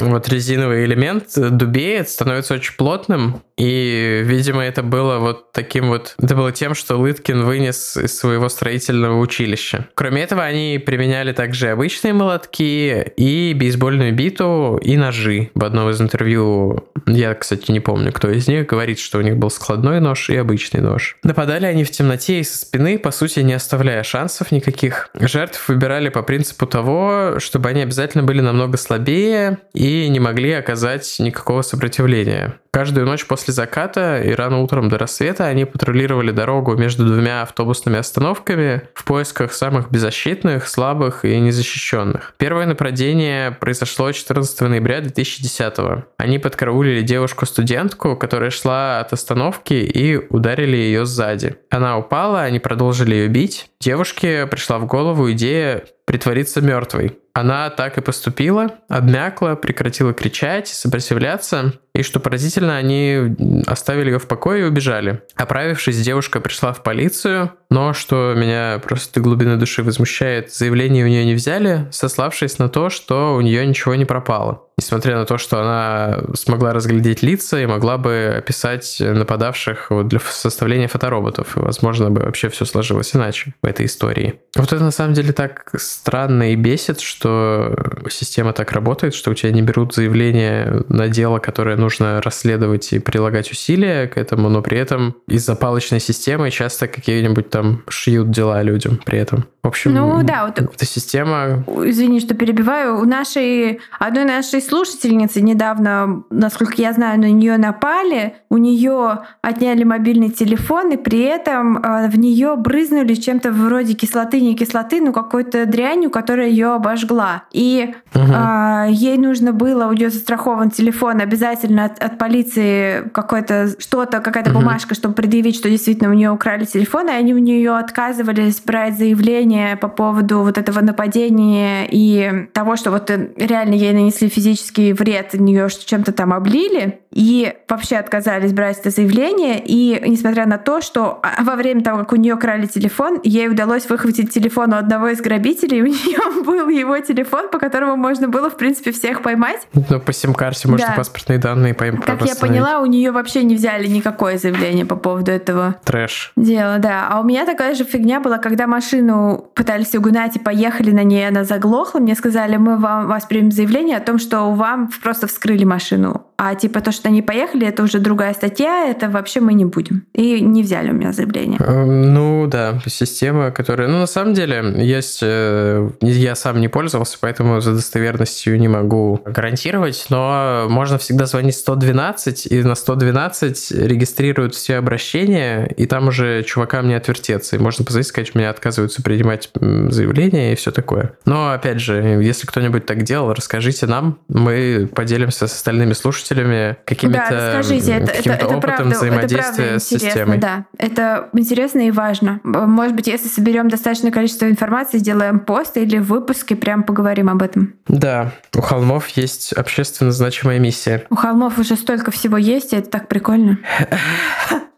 вот резиновый элемент дубеет, становится очень плотным, и, видимо, это было вот таким вот... Это было тем, что Лыткин вынес из своего строительного училища. Кроме этого, они применяли также обычные молотки и бейсбольную биту и ножи. В одном из интервью, я, кстати, не помню, кто из них, говорит, что у них был складной нож и обычный нож. Нападали они в темноте и со спины, по сути, не оставляя шансов никаких. Жертв выбирали по принципу того, чтобы они обязательно были намного слабее и не могли оказать никакого сопротивления. Каждую ночь после заката и рано утром до рассвета они патрулировали дорогу между двумя автобусными остановками в поисках самых беззащитных, слабых и незащищенных. Первое нападение произошло 14 ноября 2010 -го. Они подкараулили девушку-студентку, которая шла от остановки и ударили ее сзади. Она упала, они продолжили ее бить. Девушке пришла в голову идея притвориться мертвой. Она так и поступила, обмякла, прекратила кричать, сопротивляться, и что поразительно, они оставили ее в покое и убежали. Оправившись, девушка пришла в полицию, но что меня просто до глубины души возмущает, заявление у нее не взяли, сославшись на то, что у нее ничего не пропало несмотря на то, что она смогла разглядеть лица и могла бы описать нападавших вот для составления фотороботов. И, возможно, бы вообще все сложилось иначе в этой истории. Вот это на самом деле так странно и бесит, что система так работает, что у тебя не берут заявление на дело, которое нужно расследовать и прилагать усилия к этому, но при этом из-за палочной системы часто какие-нибудь там шьют дела людям при этом. В общем, ну, да, вот эта система... Извини, что перебиваю. У нашей, одной нашей слушательницы недавно, насколько я знаю, на нее напали, у нее отняли мобильный телефон, и при этом э, в нее брызнули чем-то вроде кислоты, не кислоты, но какой-то дрянью, которая ее обожгла. И угу. э, ей нужно было, у нее застрахован телефон, обязательно от, от полиции какое-то что-то, какая-то угу. бумажка, чтобы предъявить, что действительно у нее украли телефон, и они у нее отказывались брать заявление по поводу вот этого нападения и того, что вот э, реально ей нанесли физический вред, нее чем-то там облили, и вообще отказались брать это заявление. И несмотря на то, что а, во время того, как у нее крали телефон, ей удалось выхватить телефон у одного из грабителей, у нее был его телефон, по которому можно было, в принципе, всех поймать. Ну, по сим-карте можно да. паспортные данные поймать. Как я поняла, у нее вообще не взяли никакое заявление по поводу этого Трэш. дела, да. А у меня такая же фигня была, когда машину пытались угнать и поехали на ней, она заглохла. Мне сказали, мы вам, вас примем заявление о том, что вам просто вскрыли машину. А типа то, что они поехали, это уже другая статья, это вообще мы не будем. И не взяли у меня заявление. Эм, ну да, система, которая... Ну на самом деле есть... Я сам не пользовался, поэтому за достоверностью не могу гарантировать, но можно всегда звонить 112, и на 112 регистрируют все обращения, и там уже чувакам не отвертеться. И можно позвонить, сказать, меня отказываются принимать заявления и все такое. Но опять же, если кто-нибудь так делал, расскажите нам, мы поделимся с остальными слушателями какими-то да, расскажите, это, это опытом правда, взаимодействия это правда с системой. Да, это интересно и важно. Может быть, если соберем достаточное количество информации, сделаем пост или в выпуске, прям поговорим об этом. Да, у холмов есть общественно значимая миссия. У холмов уже столько всего есть, и это так прикольно.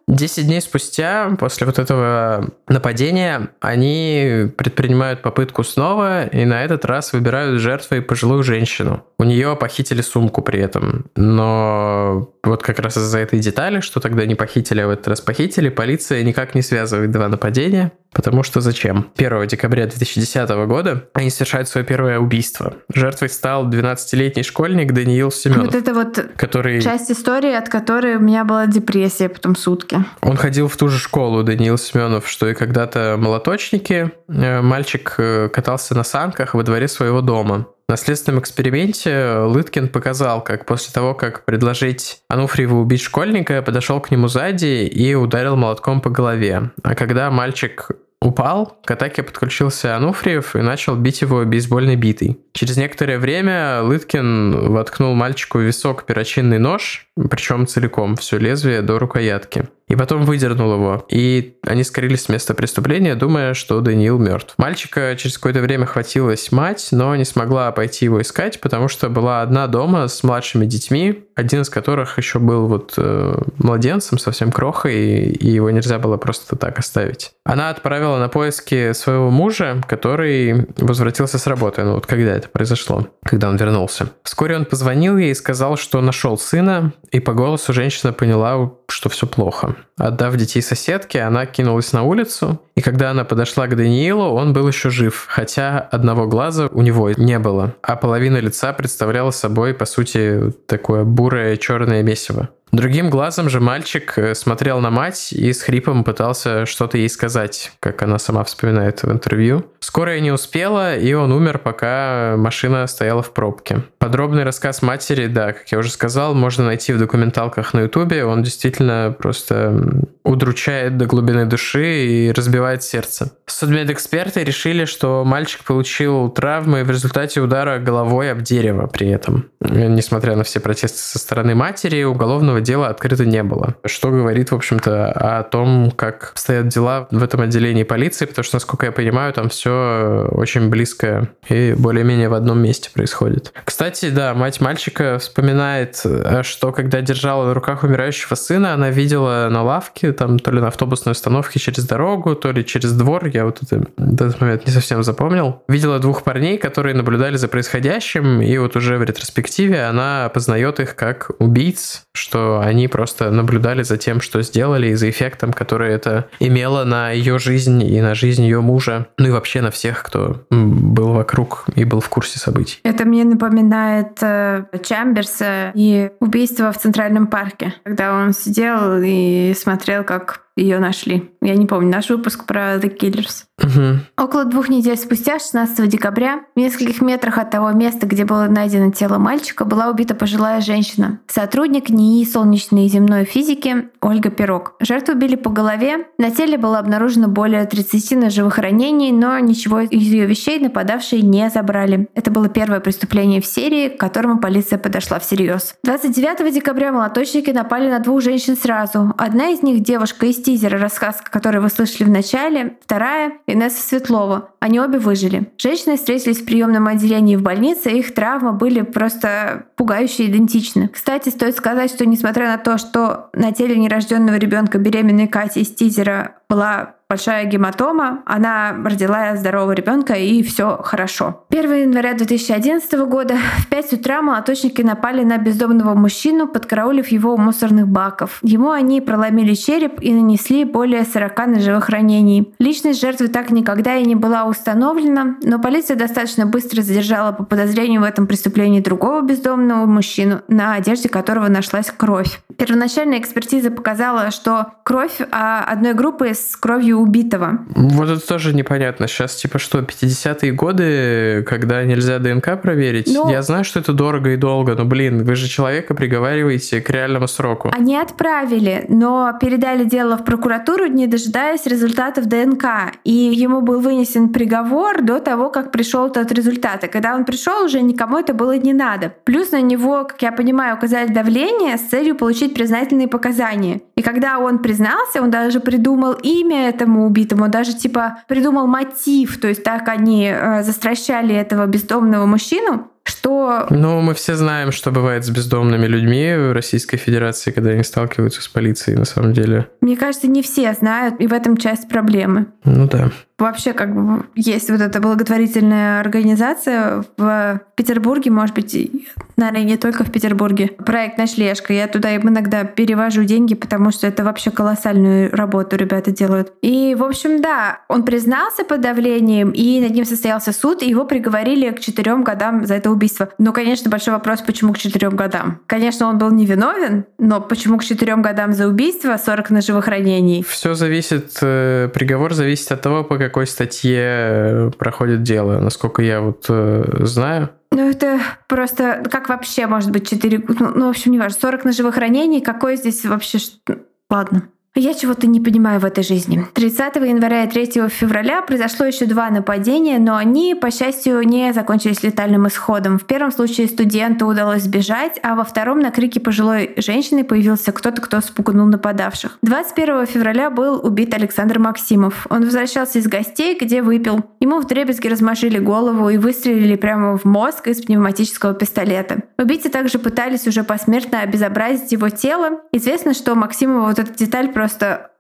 Десять дней спустя, после вот этого нападения, они предпринимают попытку снова и на этот раз выбирают жертвой пожилую женщину. У нее похитили сумку при этом. Но вот как раз из-за этой детали, что тогда не похитили, а в этот раз похитили, полиция никак не связывает два нападения. Потому что зачем? 1 декабря 2010 года они совершают свое первое убийство. Жертвой стал 12-летний школьник Даниил Семенов. Вот это вот который... часть истории, от которой у меня была депрессия потом сутки. Он ходил в ту же школу, Даниил Семенов, что и когда-то молоточники. Э, мальчик э, катался на санках во дворе своего дома. На следственном эксперименте Лыткин показал, как после того, как предложить Ануфриеву убить школьника, подошел к нему сзади и ударил молотком по голове. А когда мальчик упал, к атаке подключился Ануфриев и начал бить его бейсбольной битой. Через некоторое время Лыткин воткнул мальчику в висок перочинный нож, причем целиком, все лезвие до рукоятки. И потом выдернул его. И они скрылись с места преступления, думая, что Даниил мертв. Мальчика через какое-то время хватилась мать, но не смогла пойти его искать, потому что была одна дома с младшими детьми, один из которых еще был вот э, младенцем, совсем крохой, и его нельзя было просто так оставить. Она отправила на поиски своего мужа, который возвратился с работы. Ну вот когда это произошло? Когда он вернулся. Вскоре он позвонил ей и сказал, что нашел сына, и по голосу женщина поняла, что все плохо. Отдав детей соседке, она кинулась на улицу, и когда она подошла к Даниилу, он был еще жив, хотя одного глаза у него не было, а половина лица представляла собой, по сути, такое бурое черное месиво. Другим глазом же мальчик э, смотрел на мать и с хрипом пытался что-то ей сказать, как она сама вспоминает в интервью. Скорая не успела, и он умер, пока машина стояла в пробке. Подробный рассказ матери, да, как я уже сказал, можно найти в документалках на ютубе. Он действительно просто удручает до глубины души и разбивает сердце. Судмедэксперты решили, что мальчик получил травмы в результате удара головой об дерево при этом. Несмотря на все протесты со стороны матери, уголовного уголовного дела открыто не было. Что говорит, в общем-то, о том, как стоят дела в этом отделении полиции, потому что, насколько я понимаю, там все очень близко и более-менее в одном месте происходит. Кстати, да, мать мальчика вспоминает, что когда держала на руках умирающего сына, она видела на лавке, там то ли на автобусной остановке через дорогу, то ли через двор, я вот это, этот момент не совсем запомнил, видела двух парней, которые наблюдали за происходящим, и вот уже в ретроспективе она познает их как убийц, что они просто наблюдали за тем, что сделали, и за эффектом, который это имело на ее жизнь и на жизнь ее мужа, ну и вообще на всех, кто был вокруг и был в курсе событий. Это мне напоминает э, Чамберса и убийство в Центральном парке, когда он сидел и смотрел, как ее нашли. Я не помню, наш выпуск про The Killers. Угу. Около двух недель спустя, 16 декабря, в нескольких метрах от того места, где было найдено тело мальчика, была убита пожилая женщина. Сотрудник НИИ солнечной и земной физики Ольга Пирог. Жертву убили по голове. На теле было обнаружено более 30 ножевых ранений, но ничего из ее вещей нападавшие не забрали. Это было первое преступление в серии, к которому полиция подошла всерьез. 29 декабря молоточники напали на двух женщин сразу. Одна из них девушка из тизера, рассказ, который вы слышали в начале. Вторая — Инесса Светлова. Они обе выжили. Женщины встретились в приемном отделении в больнице, их травмы были просто пугающе идентичны. Кстати, стоит сказать, что несмотря на то, что на теле нерожденного ребенка беременной Кати из тизера была большая гематома, она родила здорового ребенка и все хорошо. 1 января 2011 года в 5 утра молоточники напали на бездомного мужчину, подкараулив его у мусорных баков. Ему они проломили череп и нанесли более 40 ножевых ранений. Личность жертвы так никогда и не была установлена, но полиция достаточно быстро задержала по подозрению в этом преступлении другого бездомного мужчину, на одежде которого нашлась кровь. Первоначальная экспертиза показала, что кровь а, одной группы с кровью убитого. Вот это тоже непонятно. Сейчас типа что, 50-е годы, когда нельзя ДНК проверить? Ну, Я знаю, что это дорого и долго, но, блин, вы же человека приговариваете к реальному сроку. Они отправили, но передали дело в прокуратуру, не дожидаясь результатов ДНК. И ему был вынесен приговор до того, как пришел тот результат. И когда он пришел, уже никому это было не надо. Плюс на него, как я понимаю, указали давление с целью получить признательные показания. И когда он признался, он даже придумал имя этому убитому, даже типа придумал мотив, то есть так они э, застращали этого бездомного мужчину, что... Ну, мы все знаем, что бывает с бездомными людьми в Российской Федерации, когда они сталкиваются с полицией, на самом деле. Мне кажется, не все знают, и в этом часть проблемы. Ну да. Вообще, как бы, есть вот эта благотворительная организация в Петербурге, может быть, наверное, не только в Петербурге. Проект «Ночлежка». Я туда иногда перевожу деньги, потому что это вообще колоссальную работу ребята делают. И, в общем, да, он признался под давлением, и над ним состоялся суд, и его приговорили к четырем годам за это убийство. Но, конечно, большой вопрос, почему к четырем годам? Конечно, он был невиновен, но почему к четырем годам за убийство, 40 ножевых ранений? Все зависит, э, приговор зависит от того, по какой статье э, проходит дело. Насколько я вот э, знаю, ну, это просто как вообще может быть 4... Ну, ну в общем, не важно. 40 ножевых ранений. Какой здесь вообще... Ладно. Я чего-то не понимаю в этой жизни. 30 января и 3 февраля произошло еще два нападения, но они, по счастью, не закончились летальным исходом. В первом случае студенту удалось сбежать, а во втором на крики пожилой женщины появился кто-то, кто спугнул нападавших. 21 февраля был убит Александр Максимов. Он возвращался из гостей, где выпил. Ему вдребезги размашили голову и выстрелили прямо в мозг из пневматического пистолета. Убийцы также пытались уже посмертно обезобразить его тело. Известно, что Максимова вот эта деталь просто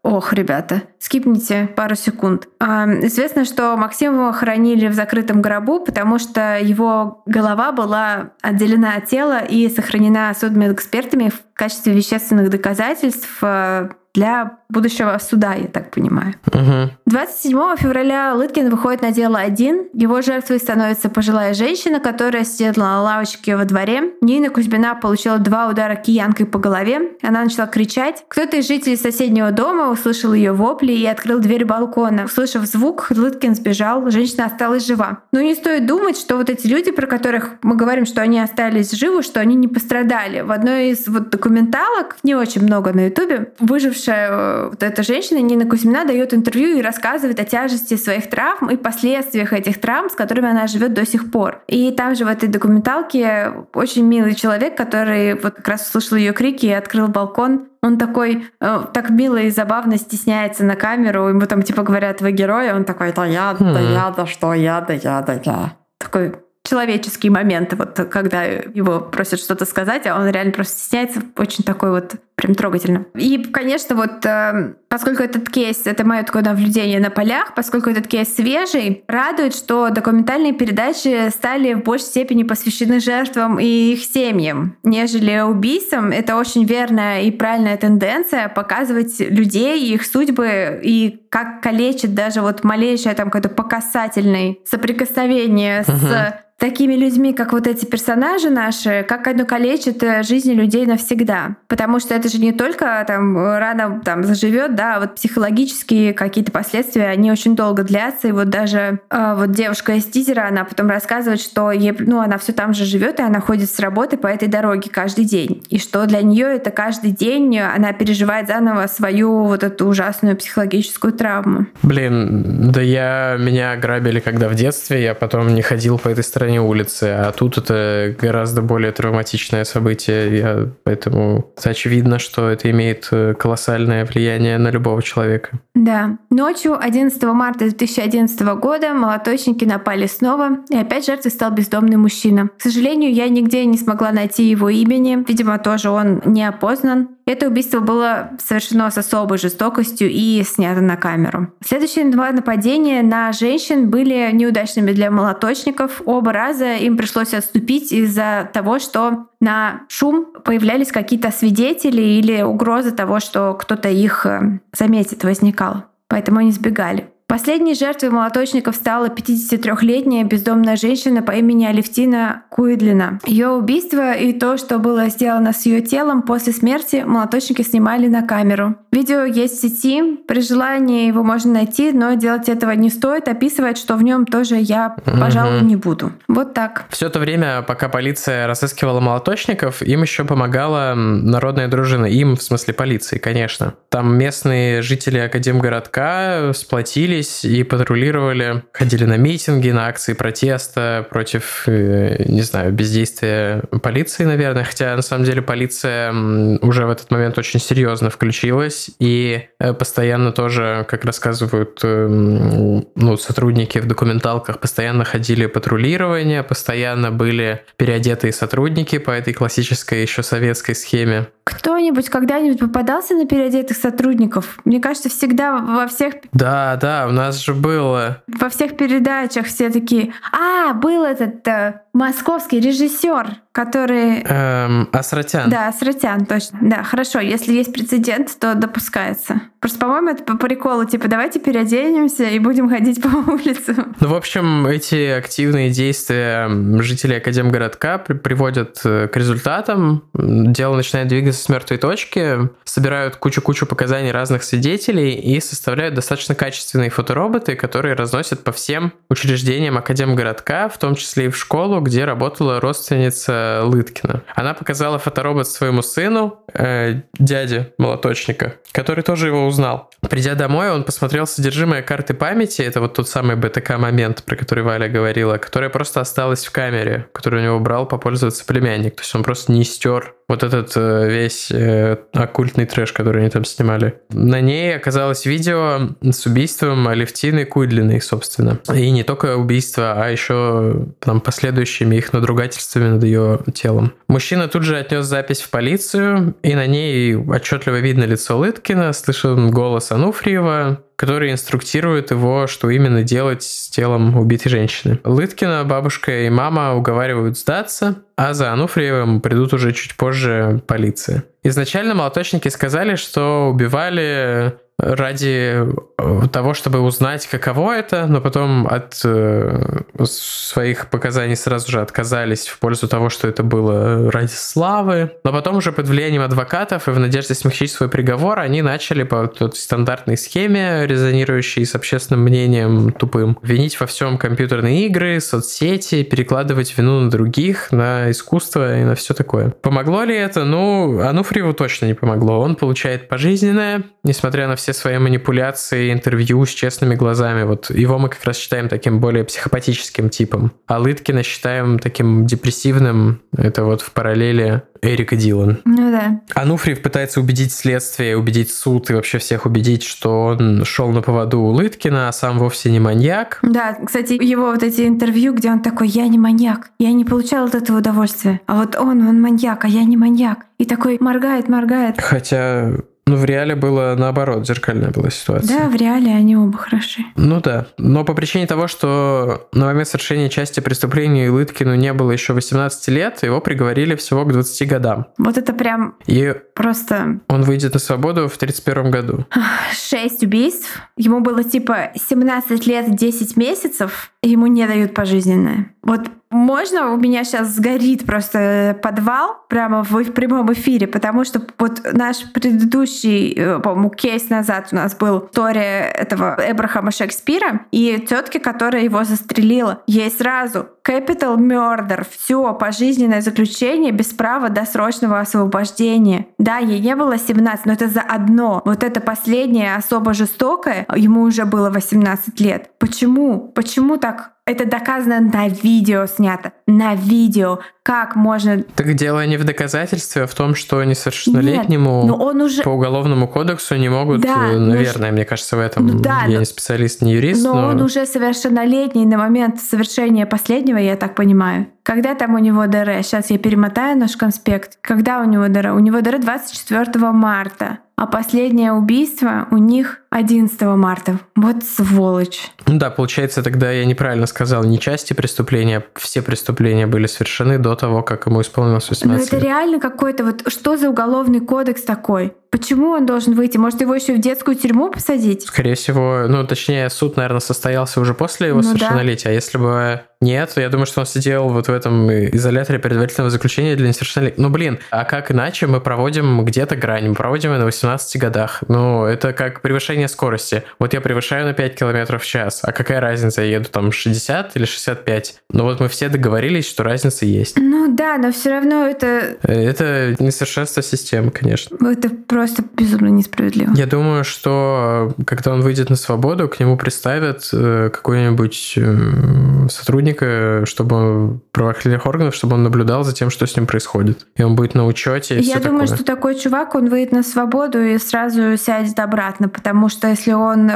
Ох, ребята, скипните пару секунд. А, известно, что Максимова хоронили в закрытом гробу, потому что его голова была отделена от тела и сохранена судмедэкспертами в качестве вещественных доказательств а, для будущего суда, я так понимаю. Угу. 27 февраля Лыткин выходит на дело один. Его жертвой становится пожилая женщина, которая сидела на лавочке во дворе. Нина Кузьмина получила два удара киянкой по голове. Она начала кричать. Кто-то из жителей соседнего дома услышал ее вопли и открыл дверь балкона. Услышав звук, Лыткин сбежал. Женщина осталась жива. Но не стоит думать, что вот эти люди, про которых мы говорим, что они остались живы, что они не пострадали. В одной из вот документалок, не очень много на ютубе, выжившая э, вот эта женщина Нина Кузьмина дает интервью и рассказывает о тяжести своих травм и последствиях этих травм, с которыми она живет до сих пор. И там же в этой документалке очень милый человек, который вот как раз услышал ее крики и открыл балкон. Он такой э, так мило и забавно стесняется на камеру. Ему там типа говорят, вы герой, а он такой, да я, да я, да что я, да я, да я. Такой человеческие моменты, вот когда его просят что-то сказать, а он реально просто стесняется, очень такой вот прям трогательно. И, конечно, вот э, поскольку этот кейс, это мое такое наблюдение на полях, поскольку этот кейс свежий, радует, что документальные передачи стали в большей степени посвящены жертвам и их семьям, нежели убийствам. Это очень верная и правильная тенденция показывать людей, их судьбы и как калечит даже вот малейшее там какое-то покасательное соприкосновение uh-huh. с такими людьми, как вот эти персонажи наши, как оно калечит э, жизни людей навсегда. Потому что это же не только там рано там заживет, да, вот психологические какие-то последствия, они очень долго длятся. И вот даже э, вот девушка из тизера, она потом рассказывает, что ей, ну, она все там же живет, и она ходит с работы по этой дороге каждый день. И что для нее это каждый день она переживает заново свою вот эту ужасную психологическую травму. Блин, да я меня ограбили когда в детстве, я потом не ходил по этой стороне стороне улицы, а тут это гораздо более травматичное событие, я, поэтому очевидно, что это имеет э, колоссальное влияние на любого человека. Да. Ночью 11 марта 2011 года молоточники напали снова, и опять жертвой стал бездомный мужчина. К сожалению, я нигде не смогла найти его имени, видимо, тоже он не опознан. Это убийство было совершено с особой жестокостью и снято на камеру. Следующие два нападения на женщин были неудачными для молоточников. Оба раза им пришлось отступить из-за того, что на шум появлялись какие-то свидетели или угроза того, что кто-то их э, заметит, возникал. Поэтому они сбегали. Последней жертвой молоточников стала 53-летняя бездомная женщина по имени Алевтина Куидлина. Ее убийство и то, что было сделано с ее телом после смерти, молоточники снимали на камеру. Видео есть в сети, при желании его можно найти, но делать этого не стоит. Описывать, что в нем тоже я, пожалуй, не буду. Вот так. Все это время, пока полиция разыскивала молоточников, им еще помогала народная дружина. Им, в смысле полиции, конечно. Там местные жители Академгородка сплотились собрались и патрулировали, ходили на митинги, на акции протеста против, э, не знаю, бездействия полиции, наверное. Хотя, на самом деле, полиция уже в этот момент очень серьезно включилась и э, постоянно тоже, как рассказывают э, ну, сотрудники в документалках, постоянно ходили патрулирования, постоянно были переодетые сотрудники по этой классической еще советской схеме. Кто-нибудь когда-нибудь попадался на переодетых сотрудников? Мне кажется, всегда во всех... Да, да, у нас же было. Во всех передачах все такие, а, был этот э, московский режиссер, который... Эм, Асратян. Да, Асратян, точно. Да, хорошо, если есть прецедент, то допускается. Просто, по-моему, это по приколу, типа, давайте переоденемся и будем ходить по улицам. Ну, в общем, эти активные действия жителей Академгородка при приводят э, к результатам. Дело начинает двигаться с мертвой точки, собирают кучу-кучу показаний разных свидетелей и составляют достаточно качественные фотороботы, которые разносят по всем учреждениям Академгородка, в том числе и в школу, где работала родственница Лыткина. Она показала фоторобот своему сыну, э, дяде молоточника, который тоже его узнал. Придя домой, он посмотрел содержимое карты памяти, это вот тот самый БТК-момент, про который Валя говорила, которая просто осталась в камере, которую у него брал попользоваться племянник. То есть он просто не стер вот этот э, весь э, оккультный трэш, который они там снимали. На ней оказалось видео с убийством Алевтины Кудлиной, собственно. И не только убийство, а еще там последующими их надругательствами над ее телом. Мужчина тут же отнес запись в полицию, и на ней отчетливо видно лицо Лыткина, слышен голос Ануфриева, который инструктирует его, что именно делать с телом убитой женщины. Лыткина бабушка и мама уговаривают сдаться, а за Ануфриевым придут уже чуть позже полиция. Изначально молоточники сказали, что убивали ради э, того, чтобы узнать, каково это, но потом от э, своих показаний сразу же отказались в пользу того, что это было ради славы. Но потом уже под влиянием адвокатов и в надежде смягчить свой приговор, они начали по той стандартной схеме, резонирующей с общественным мнением тупым, винить во всем компьютерные игры, соцсети, перекладывать вину на других, на искусство и на все такое. Помогло ли это? Ну, Ануфриеву точно не помогло. Он получает пожизненное, несмотря на все все свои манипуляции, интервью с честными глазами. Вот его мы как раз считаем таким более психопатическим типом. А Лыткина считаем таким депрессивным. Это вот в параллели Эрика Дилан. Ну да. Ануфриев пытается убедить следствие, убедить суд и вообще всех убедить, что он шел на поводу у Лыткина, а сам вовсе не маньяк. Да, кстати, его вот эти интервью, где он такой, я не маньяк, я не получал от этого удовольствия. А вот он, он маньяк, а я не маньяк. И такой моргает, моргает. Хотя ну, в реале было наоборот, зеркальная была ситуация. Да, в реале они оба хороши. Ну да. Но по причине того, что на момент совершения части преступления Лыткину не было еще 18 лет, его приговорили всего к 20 годам. Вот это прям И просто... Он выйдет на свободу в 31 году. Шесть убийств. Ему было типа 17 лет 10 месяцев, ему не дают пожизненное. Вот можно у меня сейчас сгорит просто подвал прямо в, в прямом эфире, потому что вот наш предыдущий, э, по-моему, кейс назад у нас был история этого Эбрахама Шекспира и тетки, которая его застрелила. Ей сразу capital murder, все, пожизненное заключение без права досрочного освобождения. Да, ей не было 17, но это за одно. Вот это последнее особо жестокое, ему уже было 18 лет. Почему? Почему так это доказано на видео снято. На видео. Как можно... Так дело не в доказательстве, а в том, что несовершеннолетнему Нет, но он уже... по уголовному кодексу не могут, Да, э, но наверное, мне кажется, в этом Ну да, я но- не специалист, не юрист, Но но... он уже совершеннолетний на момент совершения последнего, я так понимаю. Когда там у него ДР? Сейчас я перемотаю наш конспект. Когда у него ДР? У него ДР 24 марта. А последнее убийство у них 11 марта. Вот сволочь. Ну да, получается, тогда я неправильно сказал. Не части преступления, все преступления были совершены до того, как ему исполнилось 18 Но это реально какой-то вот... Что за уголовный кодекс такой? Почему он должен выйти? Может, его еще в детскую тюрьму посадить? Скорее всего, ну, точнее, суд, наверное, состоялся уже после его ну, совершеннолетия. Да. А если бы нет, я думаю, что он сидел вот в этом изоляторе предварительного заключения для несовершеннолетних. Ну, блин, а как иначе мы проводим где-то грань? Мы проводим ее на 18 годах. Ну, это как превышение скорости. Вот я превышаю на 5 километров в час. А какая разница, я еду там 60 или 65? Ну, вот мы все договорились, что разница есть. Ну да, но все равно это... Это несовершенство системы, конечно. Это просто безумно несправедливо. Я думаю, что э, когда он выйдет на свободу, к нему представят э, какой-нибудь э, сотрудника, чтобы он, правоохранительных органов, чтобы он наблюдал за тем, что с ним происходит. И он будет на учете. Я думаю, такое. что такой чувак, он выйдет на свободу и сразу сядет обратно, потому что если он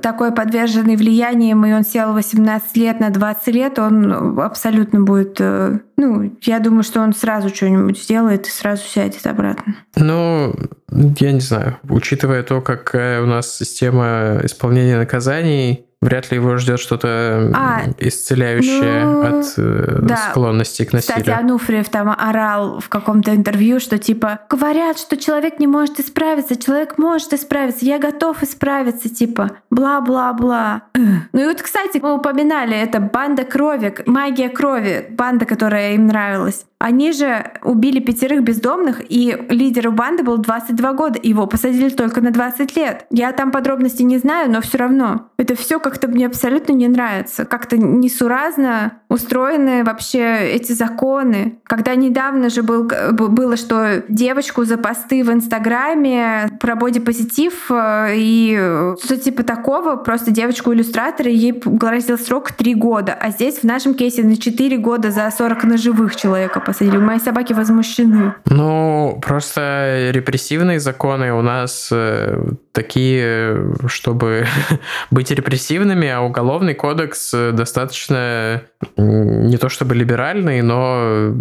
такой подверженный влиянием, и он сел 18 лет на 20 лет, он абсолютно будет ну, я думаю, что он сразу что-нибудь сделает и сразу сядет обратно. Ну, я не знаю. Учитывая то, какая у нас система исполнения наказаний, вряд ли его ждет что-то а, исцеляющее ну, от э, да. склонности к насилию. Кстати, Ануфриев там орал в каком-то интервью, что типа говорят, что человек не может исправиться, человек может исправиться, я готов исправиться, типа бла-бла-бла. Ну и вот, кстати, мы упоминали, это банда крови, магия крови, банда, которая им нравилась. Они же убили пятерых бездомных, и лидеру банды был 22 года. Его посадили только на 20 лет. Я там подробностей не знаю, но все равно. Это все как-то мне абсолютно не нравится. Как-то несуразно устроены вообще эти законы. Когда недавно же был, было, что девочку за посты в Инстаграме про бодипозитив э, и что типа такого, просто девочку-иллюстратора, ей грозил срок 3 года. А здесь в нашем кейсе на 4 года за 40 ножевых человека посадили. Мои собаки возмущены. Ну, просто репрессивные законы у нас э, такие, чтобы быть репрессивными, а уголовный кодекс э, достаточно не то чтобы либеральный, но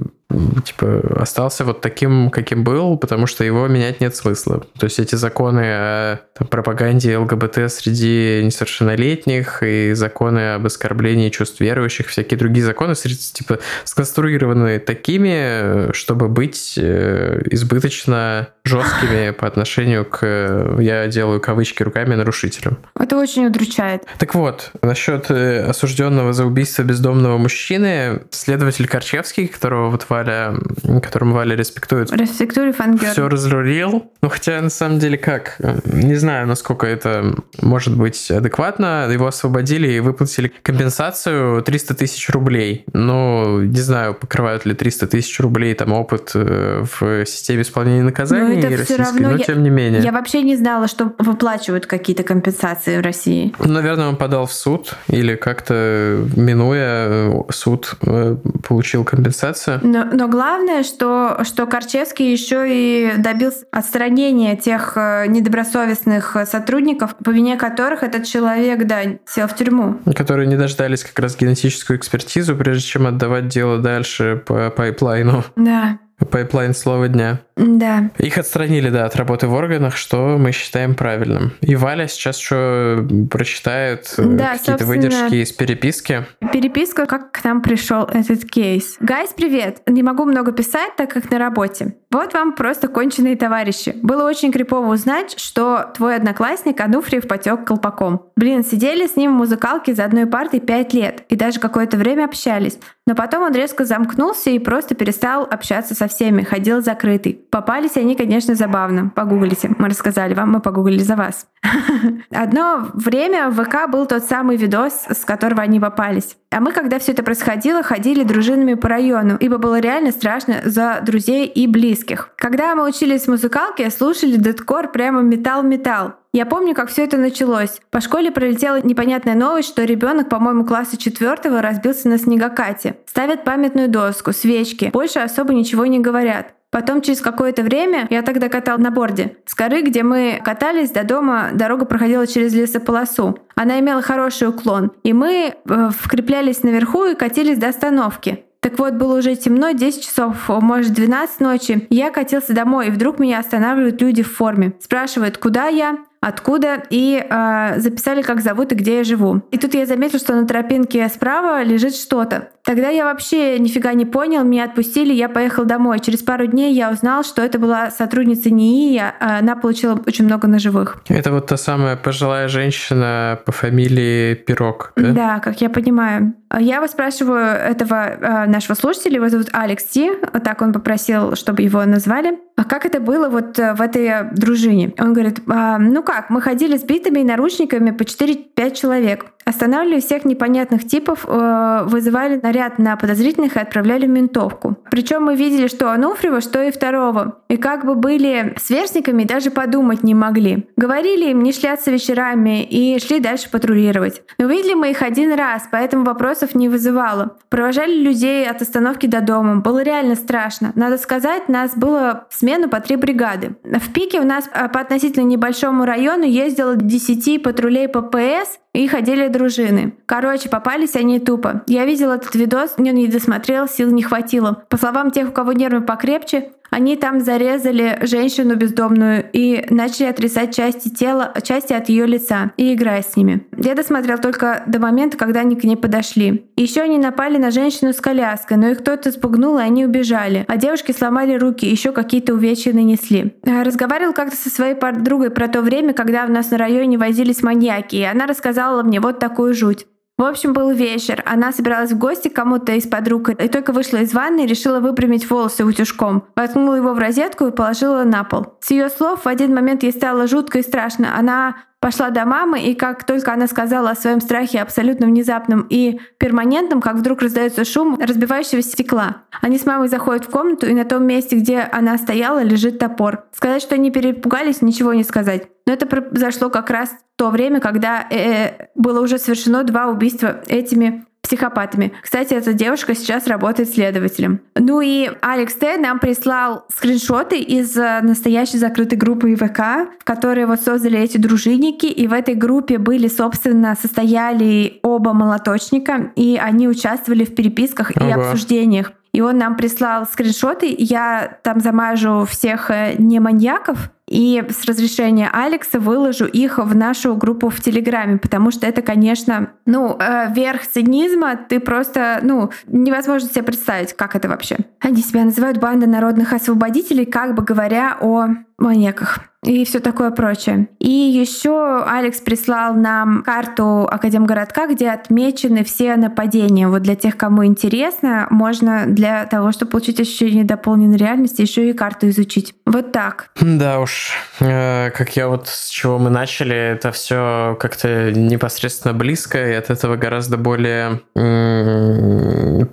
типа, остался вот таким, каким был, потому что его менять нет смысла. То есть эти законы о там, пропаганде ЛГБТ среди несовершеннолетних и законы об оскорблении чувств верующих, всякие другие законы, типа, сконструированы такими, чтобы быть э, избыточно жесткими по отношению к, я делаю кавычки руками, нарушителям. Это очень удручает. Так вот, насчет э, осужденного за убийство бездомного мужчины, следователь Корчевский, которого вот Валя, которому Валя респектует. Респектую фангер. Все разрулил. Ну, хотя, на самом деле, как? Не знаю, насколько это может быть адекватно. Его освободили и выплатили компенсацию 300 тысяч рублей. Ну, не знаю, покрывают ли 300 тысяч рублей там опыт э, в системе исполнения наказаний но российской, равно но я, тем не менее. Я вообще не знала, что выплачивают какие-то компенсации в России. Наверное, он подал в суд или как-то минуя э, суд э, получил компенсацию. Но, но главное, что, что Корчевский еще и добился отстранения тех э, недобросовестных сотрудников, по вине которых этот человек, да, сел в тюрьму. Которые не дождались как раз генетическую экспертизу, прежде чем отдавать дело дальше по пайплайну. Да. Пайплайн слова дня. Да. Их отстранили, да, от работы в органах, что мы считаем правильным. И Валя сейчас что прочитает э, да, какие-то выдержки из переписки. Переписка, как к нам пришел этот кейс. Guys, привет! Не могу много писать, так как на работе. Вот вам просто конченые товарищи. Было очень крипово узнать, что твой одноклассник Ануфриев потек колпаком. Блин, сидели с ним в музыкалке за одной партой пять лет и даже какое-то время общались. Но потом он резко замкнулся и просто перестал общаться со всеми, ходил закрытый. Попались они, конечно, забавно. Погуглите. Мы рассказали вам, мы погуглили за вас. Одно время в ВК был тот самый видос, с которого они попались. А мы, когда все это происходило, ходили дружинами по району, ибо было реально страшно за друзей и близких. Когда мы учились в музыкалке, слушали дедкор прямо металл-металл. Я помню, как все это началось. По школе пролетела непонятная новость, что ребенок, по-моему, класса четвертого разбился на снегокате. Ставят памятную доску, свечки. Больше особо ничего не говорят. Потом через какое-то время я тогда катал на борде. С горы, где мы катались до дома, дорога проходила через лесополосу. Она имела хороший уклон. И мы э, вкреплялись наверху и катились до остановки. Так вот, было уже темно, 10 часов, может, 12 ночи. Я катился домой, и вдруг меня останавливают люди в форме. Спрашивают, куда я, откуда, и э, записали, как зовут и где я живу. И тут я заметил, что на тропинке справа лежит что-то. Тогда я вообще нифига не понял, меня отпустили, я поехал домой. Через пару дней я узнал, что это была сотрудница НИИ, она получила очень много ножевых. Это вот та самая пожилая женщина по фамилии Пирог, да? Да, как я понимаю. Я вас спрашиваю этого э, нашего слушателя, его зовут Алекс Ти, так он попросил, чтобы его назвали. А как это было вот э, в этой дружине? Он говорит, ну как, мы ходили с битами и наручниками по 4-5 человек. Останавливали всех непонятных типов, э, вызывали наряд на подозрительных и отправляли в ментовку. Причем мы видели, что Ануфриева, что и второго. И как бы были сверстниками, даже подумать не могли. Говорили им не шляться вечерами и шли дальше патрулировать. Но видели мы их один раз, поэтому вопросов не вызывало. Провожали людей от остановки до дома. Было реально страшно. Надо сказать, нас было в смену по три бригады. В пике у нас э, по относительно небольшому району ездило 10 патрулей ППС и ходили дружины. Короче, попались они тупо. Я видел этот видос, не досмотрел, сил не хватило. По словам тех, у кого нервы покрепче, они там зарезали женщину бездомную и начали отрезать части тела, части от ее лица и играя с ними. Я досмотрел только до момента, когда они к ней подошли. Еще они напали на женщину с коляской, но их кто-то спугнул, и они убежали. А девушки сломали руки, еще какие-то увечья нанесли. Разговаривал как-то со своей подругой про то время, когда у нас на районе возились маньяки, и она рассказала мне вот такую жуть. В общем, был вечер. Она собиралась в гости к кому-то из подруг и только вышла из ванны и решила выпрямить волосы утюжком. Воткнула его в розетку и положила на пол. С ее слов в один момент ей стало жутко и страшно. Она пошла до мамы, и как только она сказала о своем страхе абсолютно внезапном и перманентном, как вдруг раздается шум разбивающегося стекла. Они с мамой заходят в комнату, и на том месте, где она стояла, лежит топор. Сказать, что они перепугались, ничего не сказать. Но это произошло как раз в то время, когда э, было уже совершено два убийства этими психопатами. Кстати, эта девушка сейчас работает следователем. Ну и Алекс Т. нам прислал скриншоты из э, настоящей закрытой группы ИВК, в которой вот создали эти дружинники, и в этой группе были, собственно, состояли оба молоточника, и они участвовали в переписках Ого. и обсуждениях. И он нам прислал скриншоты, я там замажу всех э, не маньяков, и с разрешения Алекса выложу их в нашу группу в Телеграме, потому что это, конечно, ну, э, верх цинизма, ты просто, ну, невозможно себе представить, как это вообще. Они себя называют банда народных освободителей, как бы говоря о маньяках и все такое прочее. И еще Алекс прислал нам карту Академгородка, где отмечены все нападения. Вот для тех, кому интересно, можно для того, чтобы получить ощущение дополненной реальности, еще и карту изучить. Вот так. Да уж, э, как я вот с чего мы начали, это все как-то непосредственно близко, и от этого гораздо более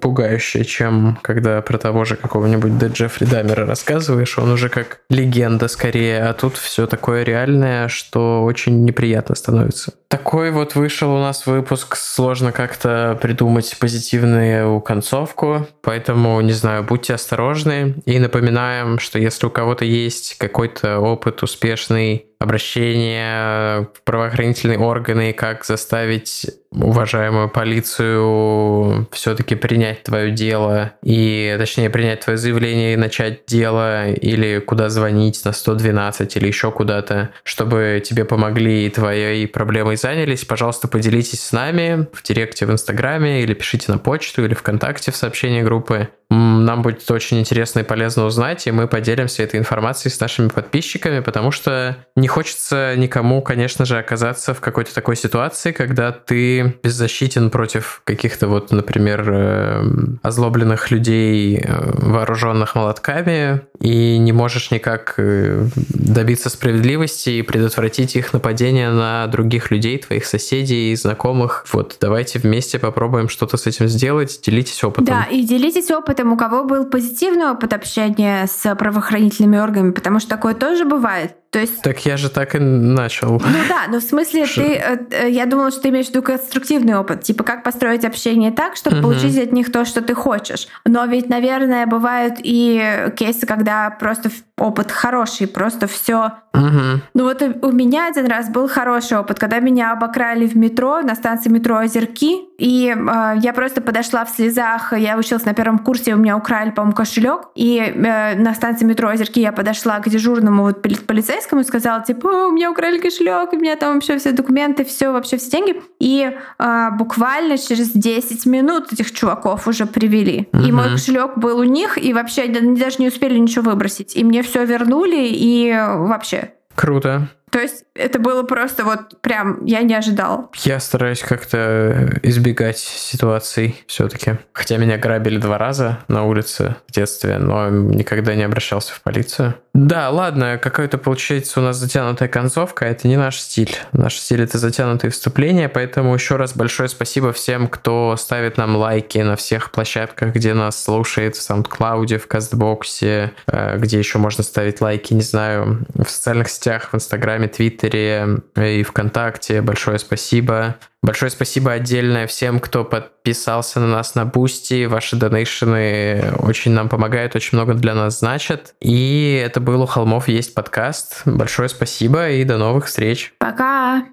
пугающее, чем когда про того же какого-нибудь. Джеффри Дамера рассказываешь, он уже как легенда скорее, а тут все такое реальное, что очень неприятно становится. Такой вот вышел у нас выпуск, сложно как-то придумать позитивную концовку, поэтому, не знаю, будьте осторожны. И напоминаем, что если у кого-то есть какой-то опыт успешный обращение в правоохранительные органы, как заставить уважаемую полицию все-таки принять твое дело и, точнее, принять твое заявление и начать дело, или куда звонить на 112 или еще куда-то, чтобы тебе помогли и твоей проблемой занялись, пожалуйста, поделитесь с нами в директе в Инстаграме или пишите на почту или ВКонтакте в сообщении группы. Нам будет очень интересно и полезно узнать, и мы поделимся этой информацией с нашими подписчиками, потому что не хочется никому, конечно же, оказаться в какой-то такой ситуации, когда ты беззащитен против каких-то вот, например, э, озлобленных людей, э, вооруженных молотками, и не можешь никак э, добиться справедливости и предотвратить их нападение на других людей, твоих соседей и знакомых. Вот, давайте вместе попробуем что-то с этим сделать, делитесь опытом. Да, и делитесь опытом опытом, у кого был позитивный опыт общения с правоохранительными органами, потому что такое тоже бывает. То есть... Так я же так и начал. Ну да, но в смысле Ш... ты, э, э, я думала, что ты имеешь в виду конструктивный опыт, типа как построить общение так, чтобы угу. получить от них то, что ты хочешь. Но ведь, наверное, бывают и кейсы, когда просто опыт хороший, просто все. Угу. Ну вот у меня один раз был хороший опыт, когда меня обокрали в метро, на станции метро Озерки, и э, я просто подошла в слезах, я училась на первом курсе, у меня украли, по-моему, кошелек, и э, на станции метро Озерки я подошла к дежурному вот полицейскому и сказала, типа, у меня украли кошелек, у меня там вообще все документы, все, вообще все деньги. И э, буквально через 10 минут этих чуваков уже привели. Угу. И мой кошелек был у них, и вообще они даже не успели ничего выбросить. И мне все вернули, и вообще. Круто. То есть это было просто вот прям, я не ожидал. Я стараюсь как-то избегать ситуаций все-таки. Хотя меня грабили два раза на улице в детстве, но никогда не обращался в полицию. Да, ладно, какая-то получается у нас затянутая концовка, это не наш стиль. Наш стиль это затянутые вступления, поэтому еще раз большое спасибо всем, кто ставит нам лайки на всех площадках, где нас слушает, в SoundCloud, в Кастбоксе, э, где еще можно ставить лайки, не знаю, в социальных сетях, в Инстаграме, Твиттере и ВКонтакте. Большое спасибо. Большое спасибо отдельное всем, кто подписался на нас на Boosty. Ваши donation ы очень нам помогают, очень много для нас значат. И это был «У холмов есть подкаст». Большое спасибо и до новых встреч. Пока!